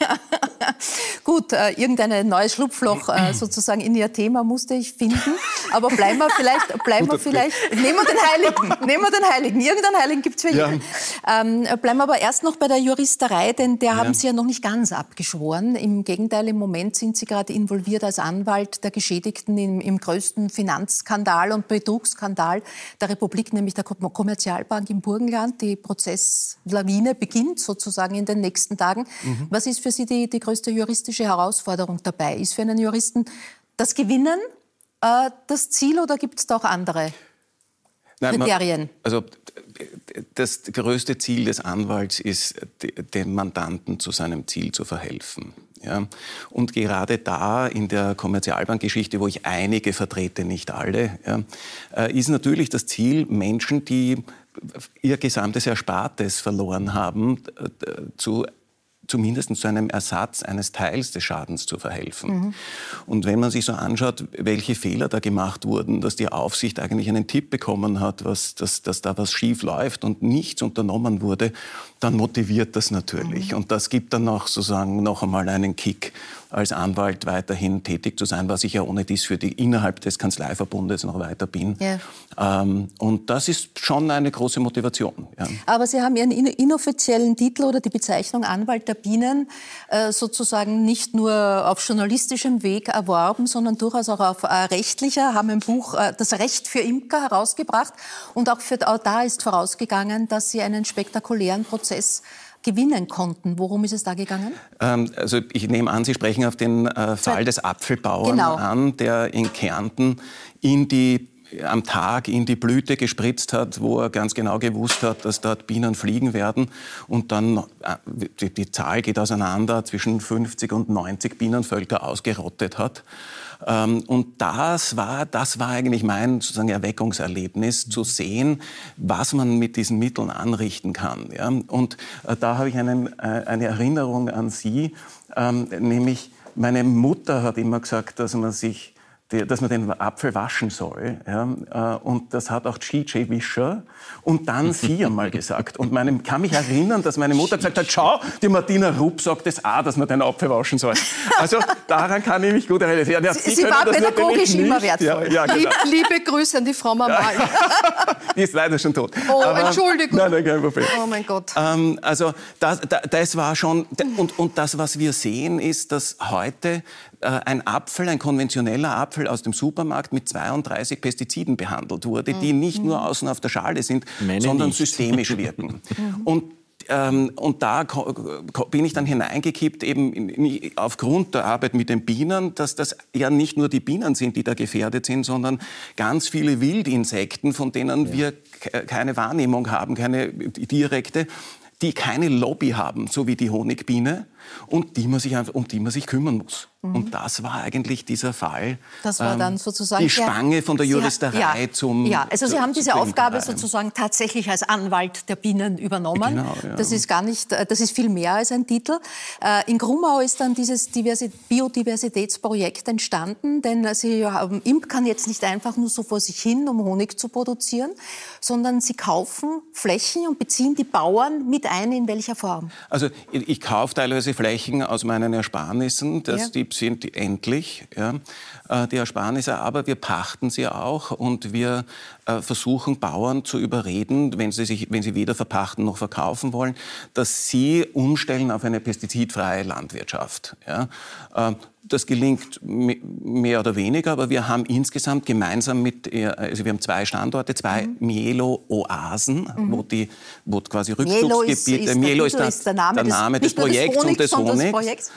Ja. [LAUGHS] [LAUGHS] Gut, äh, irgendein neues Schlupfloch äh, [CLEARS THROAT] sozusagen in Ihr Thema musste ich finden. Aber bleiben wir vielleicht, bleiben wir vielleicht, nehmen wir den Heiligen, [LAUGHS] nehmen wir den Heiligen. Irgendeinen Heiligen gibt es für jeden. Ja. Ähm, bleiben wir aber erst noch bei der Juristerei, denn der ja. haben Sie ja noch nicht ganz abgeschworen. Im Gegenteil, im Moment sind Sie gerade involviert als Anwalt der Geschädigten im, im größten Finanzskandal und Betrugsskandal der Republik, nämlich der Kommerzialbank im Burgenland. Die Prozesslawine beginnt sozusagen in den nächsten Tagen. Mhm. Was ist für Sie die, die größte juristische Herausforderung dabei? Ist für einen Juristen das Gewinnen äh, das Ziel oder gibt es da auch andere Nein, Kriterien? Man, also das größte Ziel des Anwalts ist, dem Mandanten zu seinem Ziel zu verhelfen. Ja. Und gerade da in der Kommerzialbankgeschichte, wo ich einige vertrete, nicht alle, ja, äh, ist natürlich das Ziel, Menschen, die ihr gesamtes Erspartes verloren haben, zu zumindest zu einem Ersatz eines Teils des Schadens zu verhelfen. Mhm. Und wenn man sich so anschaut, welche Fehler da gemacht wurden, dass die Aufsicht eigentlich einen Tipp bekommen hat, was, dass, dass da was schief läuft und nichts unternommen wurde, dann motiviert das natürlich. Mhm. Und das gibt dann auch sozusagen noch einmal einen Kick als Anwalt weiterhin tätig zu sein, was ich ja ohne dies für die innerhalb des Kanzleiverbundes noch weiter bin. Ja. Ähm, und das ist schon eine große Motivation. Ja. Aber Sie haben Ihren inoffiziellen Titel oder die Bezeichnung Anwalt der Bienen äh, sozusagen nicht nur auf journalistischem Weg erworben, sondern durchaus auch auf äh, rechtlicher, haben ein Buch äh, Das Recht für Imker herausgebracht und auch, für, auch da ist vorausgegangen, dass Sie einen spektakulären Prozess gewinnen konnten. Worum ist es da gegangen? Ähm, also ich nehme an, Sie sprechen auf den äh, Fall des Apfelbauern genau. an, der in Kärnten in die am Tag in die Blüte gespritzt hat, wo er ganz genau gewusst hat, dass dort Bienen fliegen werden. Und dann, äh, die, die Zahl geht auseinander, zwischen 50 und 90 Bienenvölker ausgerottet hat. Ähm, und das war, das war eigentlich mein sozusagen Erweckungserlebnis, zu sehen, was man mit diesen Mitteln anrichten kann. Ja? Und äh, da habe ich einen, äh, eine Erinnerung an Sie, ähm, nämlich meine Mutter hat immer gesagt, dass man sich dass man den Apfel waschen soll. Ja, äh, und das hat auch G.J. Wischer und dann [LAUGHS] sie einmal gesagt. Und ich kann mich erinnern, dass meine Mutter gesagt hat, schau, die Martina Rupp sagt es auch, dass man den Apfel waschen soll. Also daran kann ich mich gut erinnern. Ja, sie, sie war pädagogisch immer wertvoll. Ja, ja, genau. Liebe Grüße an die Frau Mama. [LAUGHS] die ist leider schon tot. Oh, Aber, Entschuldigung. Nein, nein, kein Problem. Oh mein Gott. Ähm, also das, das war schon, und, und das, was wir sehen, ist, dass heute ein Apfel, ein konventioneller Apfel aus dem Supermarkt mit 32 Pestiziden behandelt wurde, die mhm. nicht nur außen auf der Schale sind, Meine sondern nicht. systemisch [LAUGHS] wirken. Mhm. Und ähm, und da bin ich dann hineingekippt, eben aufgrund der Arbeit mit den Bienen, dass das ja nicht nur die Bienen sind, die da gefährdet sind, sondern ganz viele Wildinsekten, von denen ja. wir keine Wahrnehmung haben, keine direkte, die keine Lobby haben, so wie die Honigbiene, und die man sich, um die man sich kümmern muss. Mhm. Und das war eigentlich dieser Fall. Das war dann ähm, sozusagen die Spange von der Juristerei ja, zum. Ja, also Sie haben diese Aufgabe sozusagen tatsächlich als Anwalt der Bienen übernommen. Genau, ja. Das ist gar nicht, äh, das ist viel mehr als ein Titel. Äh, in Grumau ist dann dieses Biodiversitätsprojekt entstanden, denn Sie haben Imkern jetzt nicht einfach nur so vor sich hin, um Honig zu produzieren, sondern Sie kaufen Flächen und beziehen die Bauern mit ein, in welcher Form? Also ich kaufe teilweise Flächen aus meinen Ersparnissen. Das, ja. Die sind endlich, ja, äh, die Ersparnisse, aber wir pachten sie auch und wir äh, versuchen Bauern zu überreden, wenn sie, sich, wenn sie weder verpachten noch verkaufen wollen, dass sie umstellen auf eine pestizidfreie Landwirtschaft. Ja. Äh, das gelingt mehr oder weniger, aber wir haben insgesamt gemeinsam mit, also wir haben zwei Standorte, zwei mhm. Mielo-Oasen, mhm. wo, die, wo quasi Rückzugsgebiete, Mielo ist, ist, der, Name, der Name des, des Projekts und des Honigs.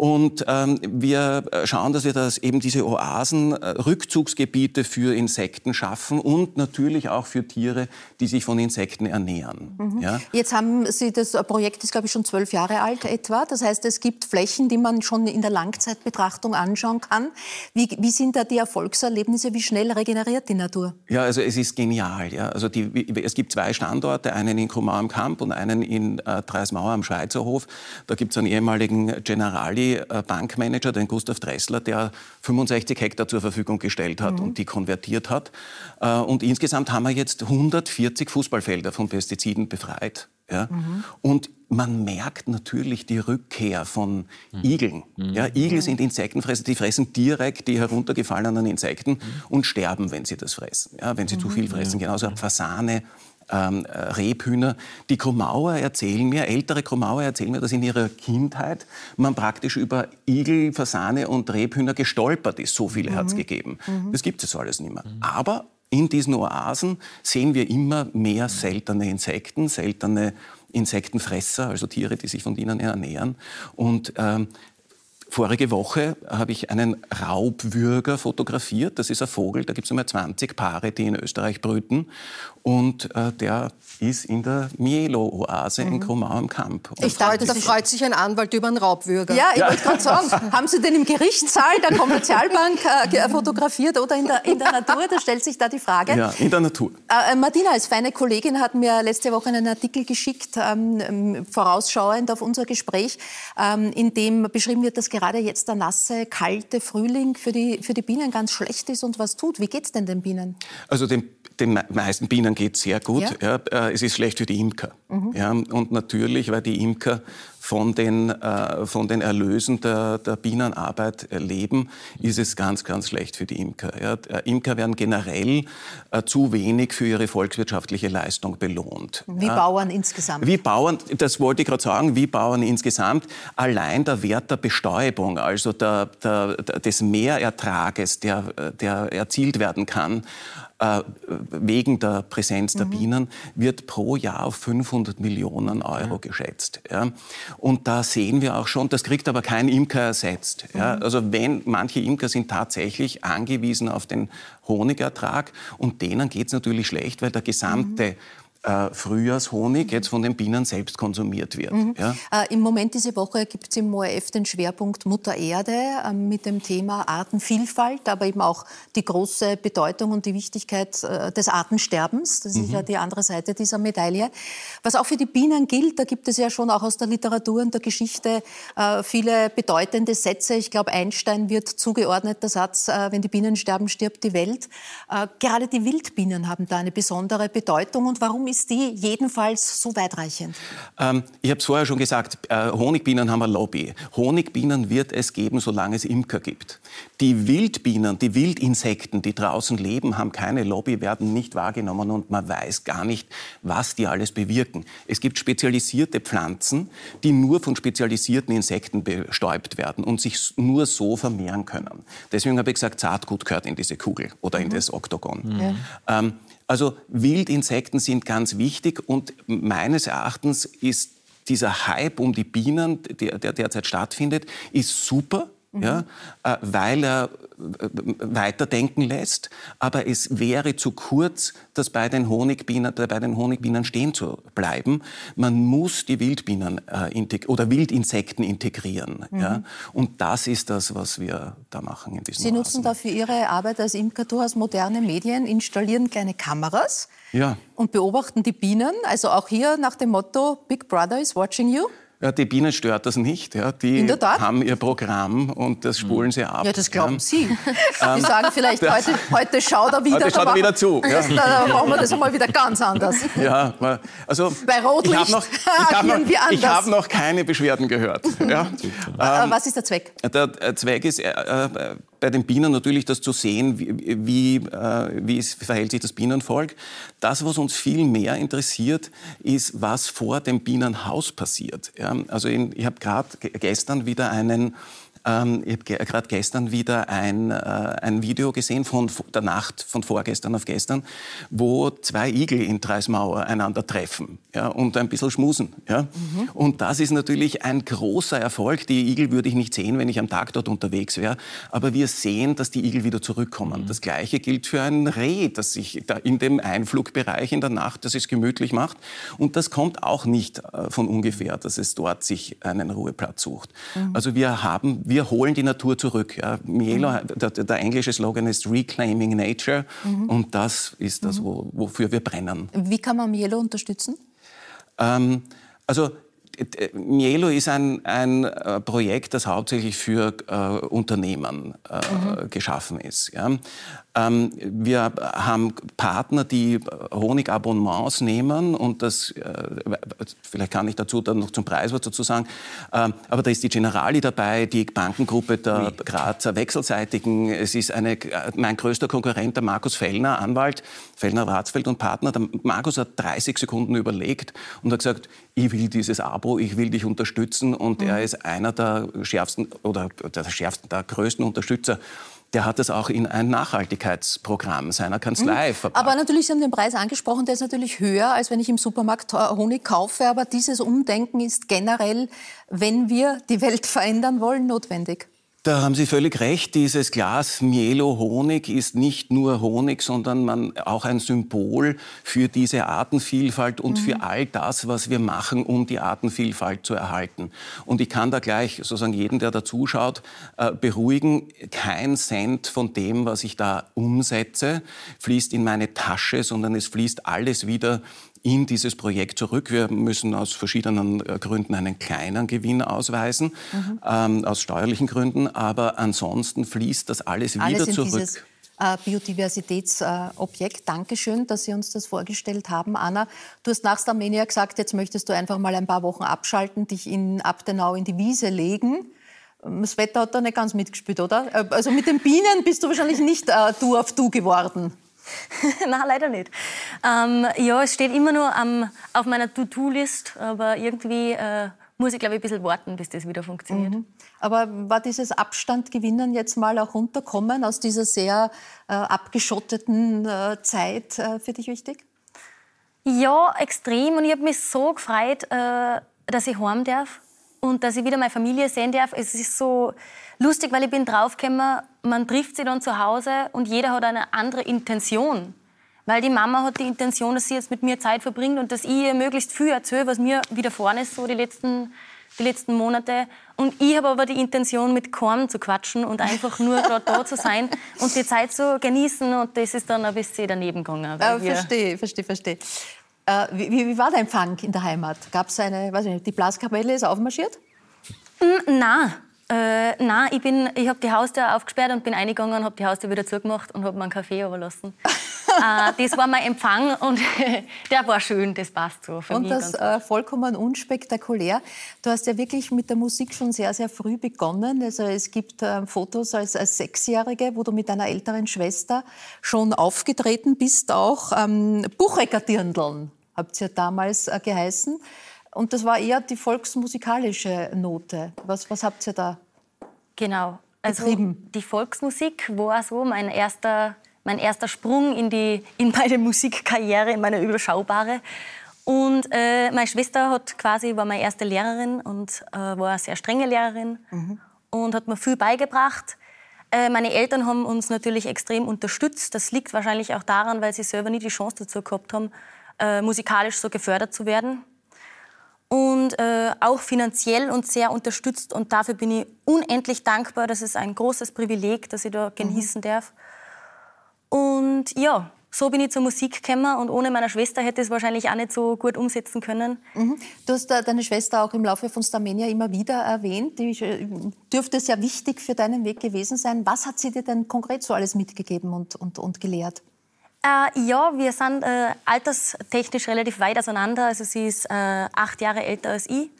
Und ähm, wir äh, schauen, dass wir das eben diese Oasen, äh, Rückzugsgebiete für Insekten schaffen und natürlich auch für Tiere, die sich von Insekten ernähren. Mhm. Ja? Jetzt haben Sie das Projekt ist glaube ich schon zwölf Jahre alt etwa. Das heißt, es gibt Flächen, die man schon in der Langzeitbetrachtung anschauen kann. Wie, wie sind da die Erfolgserlebnisse? Wie schnell regeneriert die Natur? Ja, also es ist genial. Ja? Also die, es gibt zwei Standorte, einen in Krumau am Kamp und einen in äh, Dreismauer am Schweizerhof. Da gibt es einen ehemaligen Generali Bankmanager, den Gustav Dressler, der 65 Hektar zur Verfügung gestellt hat mhm. und die konvertiert hat. Äh, und insgesamt haben wir jetzt 140 Fußballfelder von Pestiziden befreit. Ja? Mhm. Und man merkt natürlich die Rückkehr von mhm. Igeln. Mhm. Ja, Igel sind Insektenfresser, die fressen direkt die heruntergefallenen Insekten mhm. und sterben, wenn sie das fressen. Ja, wenn sie zu viel fressen. Genauso Fasane, ähm, äh, Rebhühner. Die Kromauer erzählen mir, ältere Kromauer erzählen mir, dass in ihrer Kindheit man praktisch über Igel, Fasane und Rebhühner gestolpert ist. So viele mhm. hat es gegeben. Mhm. Das gibt es alles nicht mehr. Mhm. Aber in diesen Oasen sehen wir immer mehr seltene Insekten, seltene Insektenfresser, also Tiere, die sich von ihnen ernähren. Und ähm, Vorige Woche habe ich einen Raubwürger fotografiert. Das ist ein Vogel, da gibt es einmal 20 Paare, die in Österreich brüten. Und äh, der ist in der Mielo-Oase mhm. in Kromau am Kamp. Ich dachte, da freut sich ein Anwalt über einen Raubwürger. Ja, ich ja. wollte gerade sagen, [LAUGHS] haben Sie den im Gerichtssaal der Kommerzialbank äh, fotografiert oder in der, in der Natur? Da stellt sich da die Frage. Ja, in der Natur. Äh, Martina, als feine Kollegin, hat mir letzte Woche einen Artikel geschickt, ähm, ähm vorausschauend auf unser Gespräch, ähm, in dem beschrieben wird, dass gerade jetzt der nasse, kalte Frühling für die, für die Bienen ganz schlecht ist und was tut. Wie geht es denn den Bienen? Also den, den meisten Bienen geht es sehr gut. Ja? Ja, äh, es ist schlecht für die Imker. Mhm. Ja, und natürlich, weil die Imker von den, äh, von den Erlösen der, der Bienenarbeit leben, ist es ganz, ganz schlecht für die Imker. Ja. Äh, Imker werden generell äh, zu wenig für ihre volkswirtschaftliche Leistung belohnt. Wie ja. Bauern insgesamt? Wie Bauern, das wollte ich gerade sagen, wie Bauern insgesamt. Allein der Wert der Bestäubung, also der, der, des Mehrertrages, der, der erzielt werden kann, äh, wegen der Präsenz der mhm. Bienen, wird pro Jahr auf 500 Millionen Euro mhm. geschätzt. Ja. Und da sehen wir auch schon, das kriegt aber kein Imker ersetzt. Ja. Mhm. Also wenn manche Imker sind tatsächlich angewiesen auf den Honigertrag und denen geht es natürlich schlecht, weil der gesamte mhm äh, Frühjahrshonig jetzt von den Bienen selbst konsumiert wird. Mhm. Ja? Äh, Im Moment diese Woche gibt es im ORF den Schwerpunkt Mutter Erde äh, mit dem Thema Artenvielfalt, aber eben auch die große Bedeutung und die Wichtigkeit äh, des Artensterbens. Das mhm. ist ja die andere Seite dieser Medaille. Was auch für die Bienen gilt, da gibt es ja schon auch aus der Literatur und der Geschichte äh, viele bedeutende Sätze. Ich glaube, Einstein wird zugeordnet, der Satz, wenn die Bienen sterben, stirbt die Welt. gerade die Wildbienen haben da eine besondere Bedeutung. Und warum ist die jedenfalls so weitreichend? Ähm, ich habe es vorher schon gesagt, äh, Honigbienen haben eine Lobby. Honigbienen wird es geben, solange es Imker gibt. Die Wildbienen, die Wildinsekten, die draußen leben, haben keine Lobby, werden nicht wahrgenommen und man weiß gar nicht, was die alles bewirken. Es gibt spezialisierte Pflanzen, die nur von spezialisierten Insekten bestäubt werden und sich nur so vermehren können. Deswegen habe ich gesagt, Saatgut gehört in diese Kugel oder in mhm. das Oktogon. Mhm. Ähm, also Wildinsekten sind ganz wichtig und meines Erachtens ist dieser Hype um die Bienen, der, der derzeit stattfindet, ist super mhm. ja, äh, weil er weiterdenken lässt. Aber es wäre zu kurz, das bei den Honigbienen, bei den Honigbienen stehen zu bleiben. Man muss die Wildbienen äh, oder Wildinsekten integrieren. Mhm. Ja? Und das ist das, was wir da machen in diesem Sie nutzen dafür Ihre Arbeit als Imker durchaus moderne Medien, installieren kleine Kameras ja. und beobachten die Bienen. Also auch hier nach dem Motto Big Brother is watching you. Ja, die Bienen stört das nicht. Ja. Die haben ihr Programm und das spulen sie ab. Ja, das glauben ja. Sie. [LAUGHS] Die sagen vielleicht, heute, heute schaut er wieder. Heute schaut er wieder zu. Ja. [LAUGHS] Da machen wir das einmal wieder ganz anders. [LAUGHS] Ja, also Bei Rotlicht ich noch, ich hab noch, ich hab noch keine Beschwerden gehört. Ja. ähm, Was ist der Zweck? Der Zweck ist, äh, äh bei den Bienen natürlich das zu sehen, wie, äh, wie verhält sich das Bienenvolk. Das, was uns viel mehr interessiert, ist, was vor dem Bienenhaus passiert. Ja, also in, ich habe gerade gestern wieder einen ähm, ich habe gerade gestern wieder ein, äh, ein Video gesehen von der Nacht von vorgestern auf gestern, wo zwei Igel in Dreismauer einander treffen ja, und ein bisschen schmusen. Ja. Mhm. Und das ist natürlich ein großer Erfolg. Die Igel würde ich nicht sehen, wenn ich am Tag dort unterwegs wäre. Aber wir sehen, dass die Igel wieder zurückkommen. Mhm. Das Gleiche gilt für ein Reh, das sich da in dem Einflugbereich in der Nacht, das es gemütlich macht. Und das kommt auch nicht äh, von ungefähr, dass es dort sich einen Ruheplatz sucht. Mhm. Also wir haben wir holen die Natur zurück. Ja. Mielo, mhm. der, der, englische Slogan ist Reclaiming Nature mhm. und das ist das, mhm. wo, wofür wir brennen. Wie kann man Mielo unterstützen? Ähm, also Mielo ist ein, ein äh, Projekt, das hauptsächlich für äh, Unternehmen äh, mhm. geschaffen ist. Ja. Ähm, wir haben Partner, die Honigabonnements nehmen und das, äh, vielleicht kann ich dazu dann noch zum Preis was dazu sagen, ähm, aber da ist die Generali dabei, die Bankengruppe der oui. Grazer Wechselseitigen. Es ist eine, mein größter Konkurrent, der Markus Fellner, Anwalt, Fellner Ratsfeld und Partner. Der Markus hat 30 Sekunden überlegt und hat gesagt, ich will dieses Abo, ich will dich unterstützen und mhm. er ist einer der schärfsten oder der schärfsten, der größten Unterstützer der hat das auch in ein Nachhaltigkeitsprogramm seiner Kanzlei mhm. verpackt. Aber natürlich, Sie haben den Preis angesprochen, der ist natürlich höher, als wenn ich im Supermarkt Honig kaufe. Aber dieses Umdenken ist generell, wenn wir die Welt verändern wollen, notwendig. Da haben Sie völlig recht. Dieses Glas Mielo Honig ist nicht nur Honig, sondern man, auch ein Symbol für diese Artenvielfalt und mhm. für all das, was wir machen, um die Artenvielfalt zu erhalten. Und ich kann da gleich sozusagen jeden, der da zuschaut, äh, beruhigen. Kein Cent von dem, was ich da umsetze, fließt in meine Tasche, sondern es fließt alles wieder in dieses Projekt zurück. Wir müssen aus verschiedenen äh, Gründen einen kleinen Gewinn ausweisen, mhm. ähm, aus steuerlichen Gründen, aber ansonsten fließt das alles, alles wieder zurück. Dieses äh, Biodiversitätsobjekt. Dankeschön, dass Sie uns das vorgestellt haben. Anna, du hast nach Starmenia gesagt, jetzt möchtest du einfach mal ein paar Wochen abschalten, dich in Abtenau in die Wiese legen. Das Wetter hat da nicht ganz mitgespielt, oder? Äh, also mit den Bienen bist du wahrscheinlich nicht äh, du auf du geworden. [LAUGHS] Nein, leider nicht. Ähm, ja, es steht immer nur am, auf meiner To-Do-List, aber irgendwie äh, muss ich, glaube ich, ein bisschen warten, bis das wieder funktioniert. Mhm. Aber war dieses Abstandgewinnen jetzt mal auch runterkommen aus dieser sehr äh, abgeschotteten äh, Zeit äh, für dich wichtig? Ja, extrem. Und ich habe mich so gefreut, äh, dass ich heim darf und dass ich wieder meine Familie sehen darf. Es ist so lustig, weil ich bin draufgekommen, man trifft sich dann zu Hause und jeder hat eine andere Intention. Weil die Mama hat die Intention, dass sie jetzt mit mir Zeit verbringt und dass ich ihr möglichst viel erzähle, was mir widerfahren ist, so die letzten, die letzten Monate. Und ich habe aber die Intention, mit Korn zu quatschen und einfach nur [LAUGHS] gerade da zu sein und die Zeit zu genießen. Und das ist dann ein bisschen daneben gegangen. Äh, verstehe, verstehe, verstehe. Äh, wie, wie, war der Empfang in der Heimat? Gab es eine, weiß nicht, die Blaskapelle ist aufmarschiert? Mm, nein. Äh, nein, ich, ich habe die Haustür aufgesperrt und bin eingegangen und habe die Haustür wieder zugemacht und habe mir einen Kaffee überlassen. [LAUGHS] äh, das war mein Empfang und [LAUGHS] der war schön, das passt so. Für und mich das äh, vollkommen unspektakulär. Du hast ja wirklich mit der Musik schon sehr, sehr früh begonnen. Also es gibt äh, Fotos als, als Sechsjährige, wo du mit deiner älteren Schwester schon aufgetreten bist, auch ähm, Buchecker Dirndln habt ihr damals äh, geheißen. Und das war eher die volksmusikalische Note. Was, was habt ihr da Genau. Also betrieben? die Volksmusik war so mein erster, mein erster Sprung in, die, in meine Musikkarriere, in meine überschaubare. Und äh, meine Schwester hat quasi, war meine erste Lehrerin und äh, war eine sehr strenge Lehrerin mhm. und hat mir viel beigebracht. Äh, meine Eltern haben uns natürlich extrem unterstützt. Das liegt wahrscheinlich auch daran, weil sie selber nie die Chance dazu gehabt haben, äh, musikalisch so gefördert zu werden. Und äh, auch finanziell und sehr unterstützt. Und dafür bin ich unendlich dankbar. Das ist ein großes Privileg, dass ich da genießen mhm. darf. Und ja, so bin ich zur Musik gekommen und ohne meine Schwester hätte ich es wahrscheinlich auch nicht so gut umsetzen können. Mhm. Du hast äh, deine Schwester auch im Laufe von Starmania immer wieder erwähnt. Die äh, dürfte sehr wichtig für deinen Weg gewesen sein. Was hat sie dir denn konkret so alles mitgegeben und, und, und gelehrt? Äh, ja, wir sind äh, alterstechnisch relativ weit auseinander. Also sie ist äh, acht Jahre älter als ich.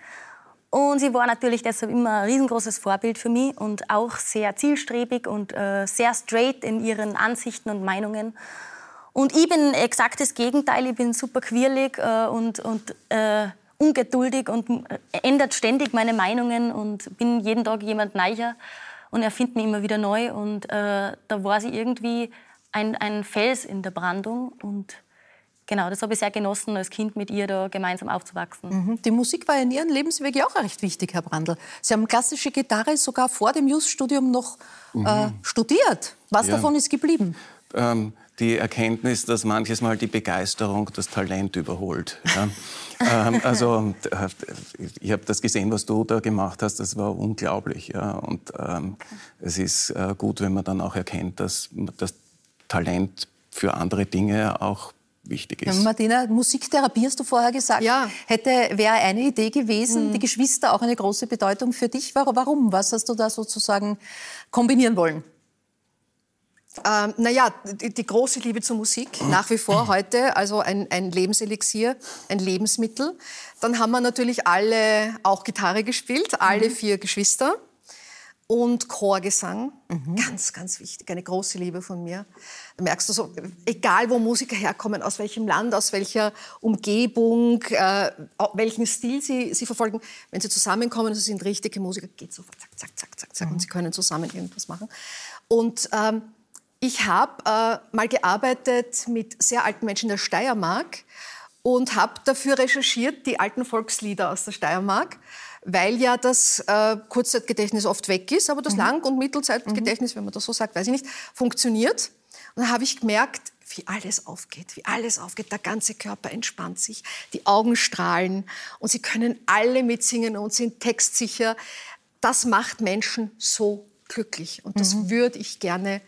Und sie war natürlich deshalb immer ein riesengroßes Vorbild für mich und auch sehr zielstrebig und äh, sehr straight in ihren Ansichten und Meinungen. Und ich bin exakt das Gegenteil. Ich bin super quirlig äh, und, und äh, ungeduldig und ändert ständig meine Meinungen und bin jeden Tag jemand neuer und erfinde mich immer wieder neu. Und da war sie irgendwie ein, ein Fels in der Brandung und Genau, das habe ich sehr genossen, als Kind mit ihr da gemeinsam aufzuwachsen. Mhm. Die Musik war in Ihrem Lebensweg ja auch recht wichtig, Herr Brandl. Sie haben klassische Gitarre sogar vor dem Just-Studium noch mhm. äh, studiert. Was ja. davon ist geblieben? Ähm, die Erkenntnis, dass manches Mal die Begeisterung das Talent überholt. Ja. [LAUGHS] ähm, also äh, ich habe das gesehen, was du da gemacht hast, das war unglaublich. Ja. Und ähm, es ist äh, gut, wenn man dann auch erkennt, dass das Talent für andere Dinge auch wichtig ist. Ja, Martina, Musiktherapie hast du vorher gesagt. Ja. Hätte, wäre eine Idee gewesen, mhm. die Geschwister auch eine große Bedeutung für dich. Warum? Was hast du da sozusagen kombinieren wollen? Ähm, naja, die, die, große Liebe zur Musik, nach wie vor heute, also ein, ein Lebenselixier, ein Lebensmittel. Dann haben wir natürlich alle auch Gitarre gespielt, alle mhm. vier Geschwister und Chorgesang. Mhm. Ganz, ganz wichtig, eine große Liebe von mir. Da merkst du so, egal wo Musiker herkommen, aus welchem Land, aus welcher Umgebung, äh, welchen Stil sie, sie verfolgen, wenn sie zusammenkommen, sie sind richtige Musiker, geht sofort zack, zack, zack, zack, zack mhm. und sie können zusammen irgendwas machen. Und ähm, ich habe äh, mal gearbeitet mit sehr alten Menschen in der Steiermark und habe dafür recherchiert die alten Volkslieder aus der Steiermark weil ja das äh, Kurzzeitgedächtnis oft weg ist, aber das mhm. Lang- und Mittelzeitgedächtnis, mhm. wenn man das so sagt, weiß ich nicht, funktioniert. Und dann habe ich gemerkt, wie alles aufgeht, wie alles aufgeht. Der ganze Körper entspannt sich, die Augen strahlen und sie können alle mitsingen und sind textsicher. Das macht Menschen so glücklich und das mhm. würde ich gerne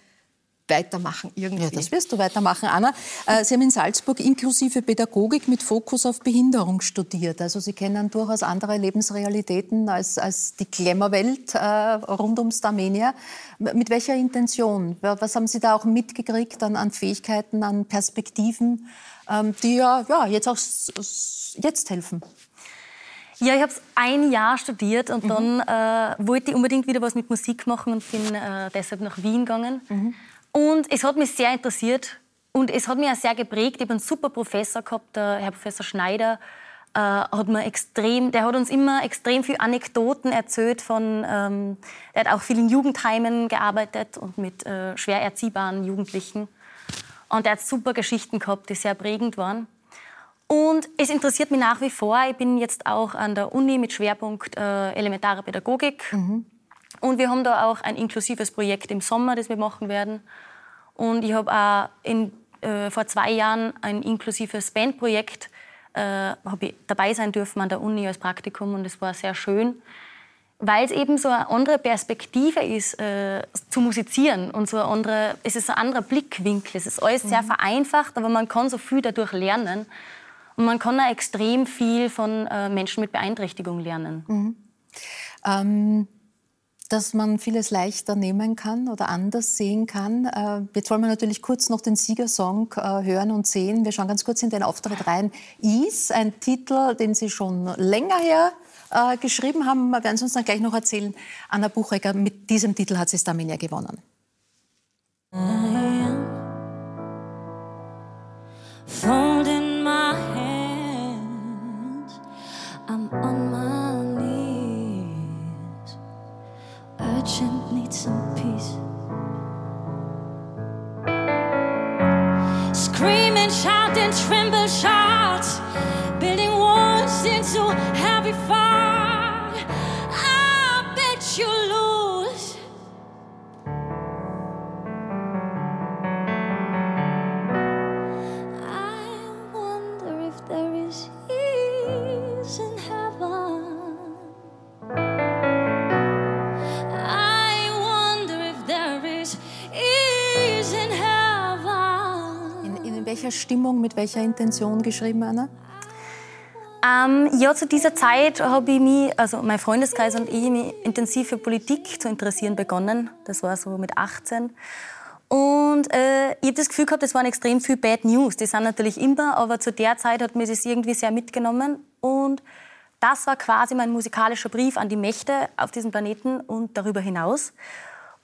weitermachen irgendwie. Ja, das wirst du weitermachen, Anna. Äh, Sie haben in Salzburg inklusive Pädagogik mit Fokus auf Behinderung studiert. Also Sie kennen durchaus andere Lebensrealitäten als, als die Glamour-Welt äh, rund um Starmenia. Mit welcher Intention? Was haben Sie da auch mitgekriegt an, an Fähigkeiten, an Perspektiven, ähm, die ja, ja jetzt auch jetzt helfen? Ja, ich habe ein Jahr studiert und mhm. dann äh, wollte ich unbedingt wieder was mit Musik machen und bin äh, deshalb nach Wien gegangen. Mhm. Und es hat mich sehr interessiert und es hat mich auch sehr geprägt. Ich habe einen super Professor gehabt, der Herr Professor Schneider, äh, hat man extrem, der hat uns immer extrem viel Anekdoten erzählt von, ähm, er hat auch viel in Jugendheimen gearbeitet und mit äh, schwer erziehbaren Jugendlichen. Und er hat super Geschichten gehabt, die sehr prägend waren. Und es interessiert mich nach wie vor. Ich bin jetzt auch an der Uni mit Schwerpunkt äh, elementare Pädagogik. Mhm. Und wir haben da auch ein inklusives Projekt im Sommer, das wir machen werden. Und ich habe auch in, äh, vor zwei Jahren ein inklusives Bandprojekt äh, dabei sein dürfen an der Uni als Praktikum und es war sehr schön, weil es eben so eine andere Perspektive ist, äh, zu musizieren und so eine andere, es ist ein anderer Blickwinkel. Es ist alles sehr mhm. vereinfacht, aber man kann so viel dadurch lernen und man kann auch extrem viel von äh, Menschen mit Beeinträchtigung lernen. Mhm. Ähm dass man vieles leichter nehmen kann oder anders sehen kann. Äh, jetzt wollen wir natürlich kurz noch den Siegersong äh, hören und sehen. Wir schauen ganz kurz in den Auftritt rein. Is, ein Titel, den Sie schon länger her äh, geschrieben haben. Wir werden es uns dann gleich noch erzählen. Anna Buchecker, mit diesem Titel hat sie Staminia gewonnen. Fold in my hands, I'm on my urgent need some peace. Scream and shout and tremble, shout, building walls into heavy fire. Stimmung, mit welcher Intention geschrieben, Anna? Ähm, ja, zu dieser Zeit habe ich mich, also mein Freundeskreis und ich, mich intensiv für Politik zu interessieren begonnen. Das war so mit 18. Und äh, ich habe das Gefühl gehabt, es waren extrem viel Bad News. Die sind natürlich immer, aber zu der Zeit hat mir das irgendwie sehr mitgenommen. Und das war quasi mein musikalischer Brief an die Mächte auf diesem Planeten und darüber hinaus.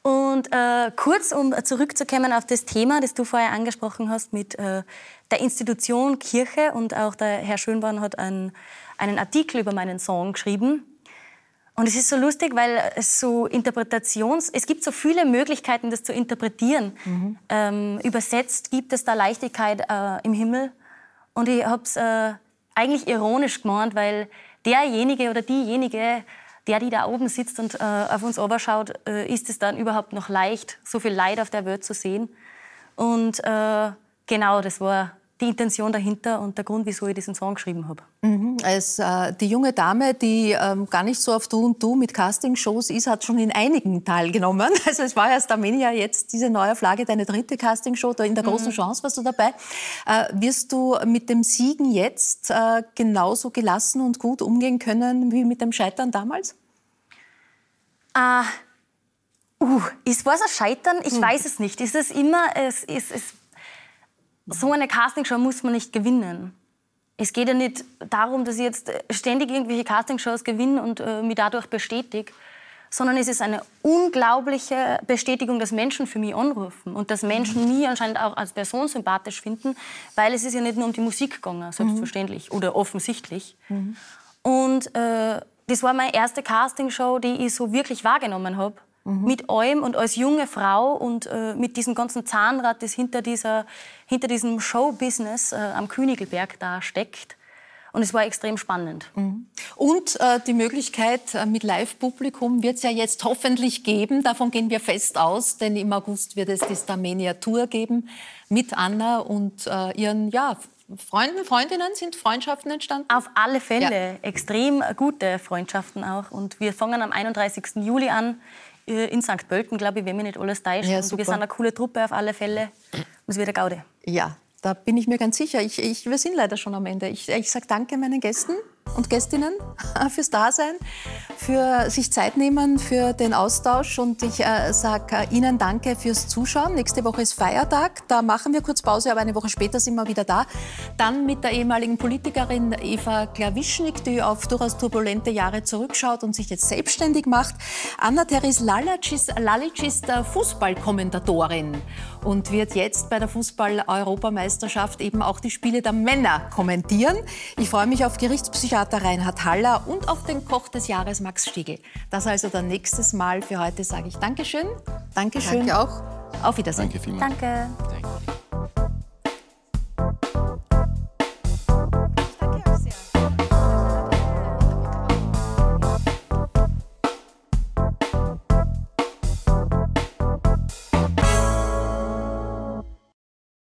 Und äh, kurz, um zurückzukommen auf das Thema, das du vorher angesprochen hast mit äh, der Institution Kirche und auch der Herr Schönborn hat einen, einen Artikel über meinen Song geschrieben. Und es ist so lustig, weil es so Interpretations, es gibt so viele Möglichkeiten, das zu interpretieren. Mhm. Ähm, übersetzt gibt es da Leichtigkeit äh, im Himmel. Und ich habe es äh, eigentlich ironisch gemeint, weil derjenige oder diejenige der, die da oben sitzt und äh, auf uns oberschaut, äh, ist es dann überhaupt noch leicht, so viel Leid auf der Welt zu sehen. Und äh, genau, das war die Intention dahinter und der Grund, wieso ich diesen Song geschrieben habe. Mhm. Als äh, die junge Dame, die ähm, gar nicht so auf Du und Du mit Castingshows ist, hat schon in einigen teilgenommen. [LAUGHS] Also es war ja Starmania jetzt diese neue Flagge, deine dritte Castingshow, da in der großen mhm. Chance warst du dabei. Äh, wirst du mit dem Siegen jetzt äh, genauso gelassen und gut umgehen können wie mit dem Scheitern damals? Uh, uh, ist was ein Scheitern? Ich hm. weiß es nicht. Ist es immer, es, es, es, so eine Castingshow muss man nicht gewinnen. Es geht ja nicht darum, dass ich jetzt ständig irgendwelche Castingshows gewinne und äh, mich dadurch bestätige, sondern es ist eine unglaubliche Bestätigung, dass Menschen für mich anrufen und dass Menschen mich anscheinend auch als Person sympathisch finden, weil es ist ja nicht nur um die Musik gegangen, selbstverständlich mhm. oder offensichtlich. Mhm. Und äh, das war meine erste Castingshow, die ich so wirklich wahrgenommen habe. Mhm. Mit allem und als junge Frau und äh, mit diesem ganzen Zahnrad, das hinter, dieser, hinter diesem Showbusiness äh, am Königelberg da steckt. Und es war extrem spannend. Mhm. Und äh, die Möglichkeit äh, mit Live-Publikum wird es ja jetzt hoffentlich geben. Davon gehen wir fest aus, denn im August wird es die Starmania Tour geben mit Anna und äh, ihren ja, Freunden, Freundinnen sind Freundschaften entstanden? Auf alle Fälle. Ja. Extrem gute Freundschaften auch. Und wir fangen am 31. Juli an in St. Pölten, glaube ich, wenn mich nicht alles täuscht. Ja, wir sind eine coole Truppe auf alle Fälle. Und es wird eine Gaude. Ja, da bin ich mir ganz sicher. Ich, ich, wir sind leider schon am Ende. Ich, ich sage danke meinen Gästen und Gästinnen [LAUGHS] fürs Dasein, für sich Zeit nehmen, für den Austausch. Und ich äh, sage äh, Ihnen danke fürs Zuschauen. Nächste Woche ist Feiertag. Da machen wir kurz Pause, aber eine Woche später sind wir wieder da. Dann mit der ehemaligen Politikerin Eva Klawischnik, die auf durchaus turbulente Jahre zurückschaut und sich jetzt selbstständig macht. Anna-Therese Lalic ist Fußballkommentatorin und wird jetzt bei der Fußball-Europameisterschaft eben auch die Spiele der Männer kommentieren. Ich freue mich auf Staatstheater Reinhard Haller und auf den Koch des Jahres Max Stiegel. Das also dann nächstes Mal. Für heute sage ich Dankeschön. Dankeschön. Danke auch. Auf Wiedersehen. Danke vielmals. Danke. Danke.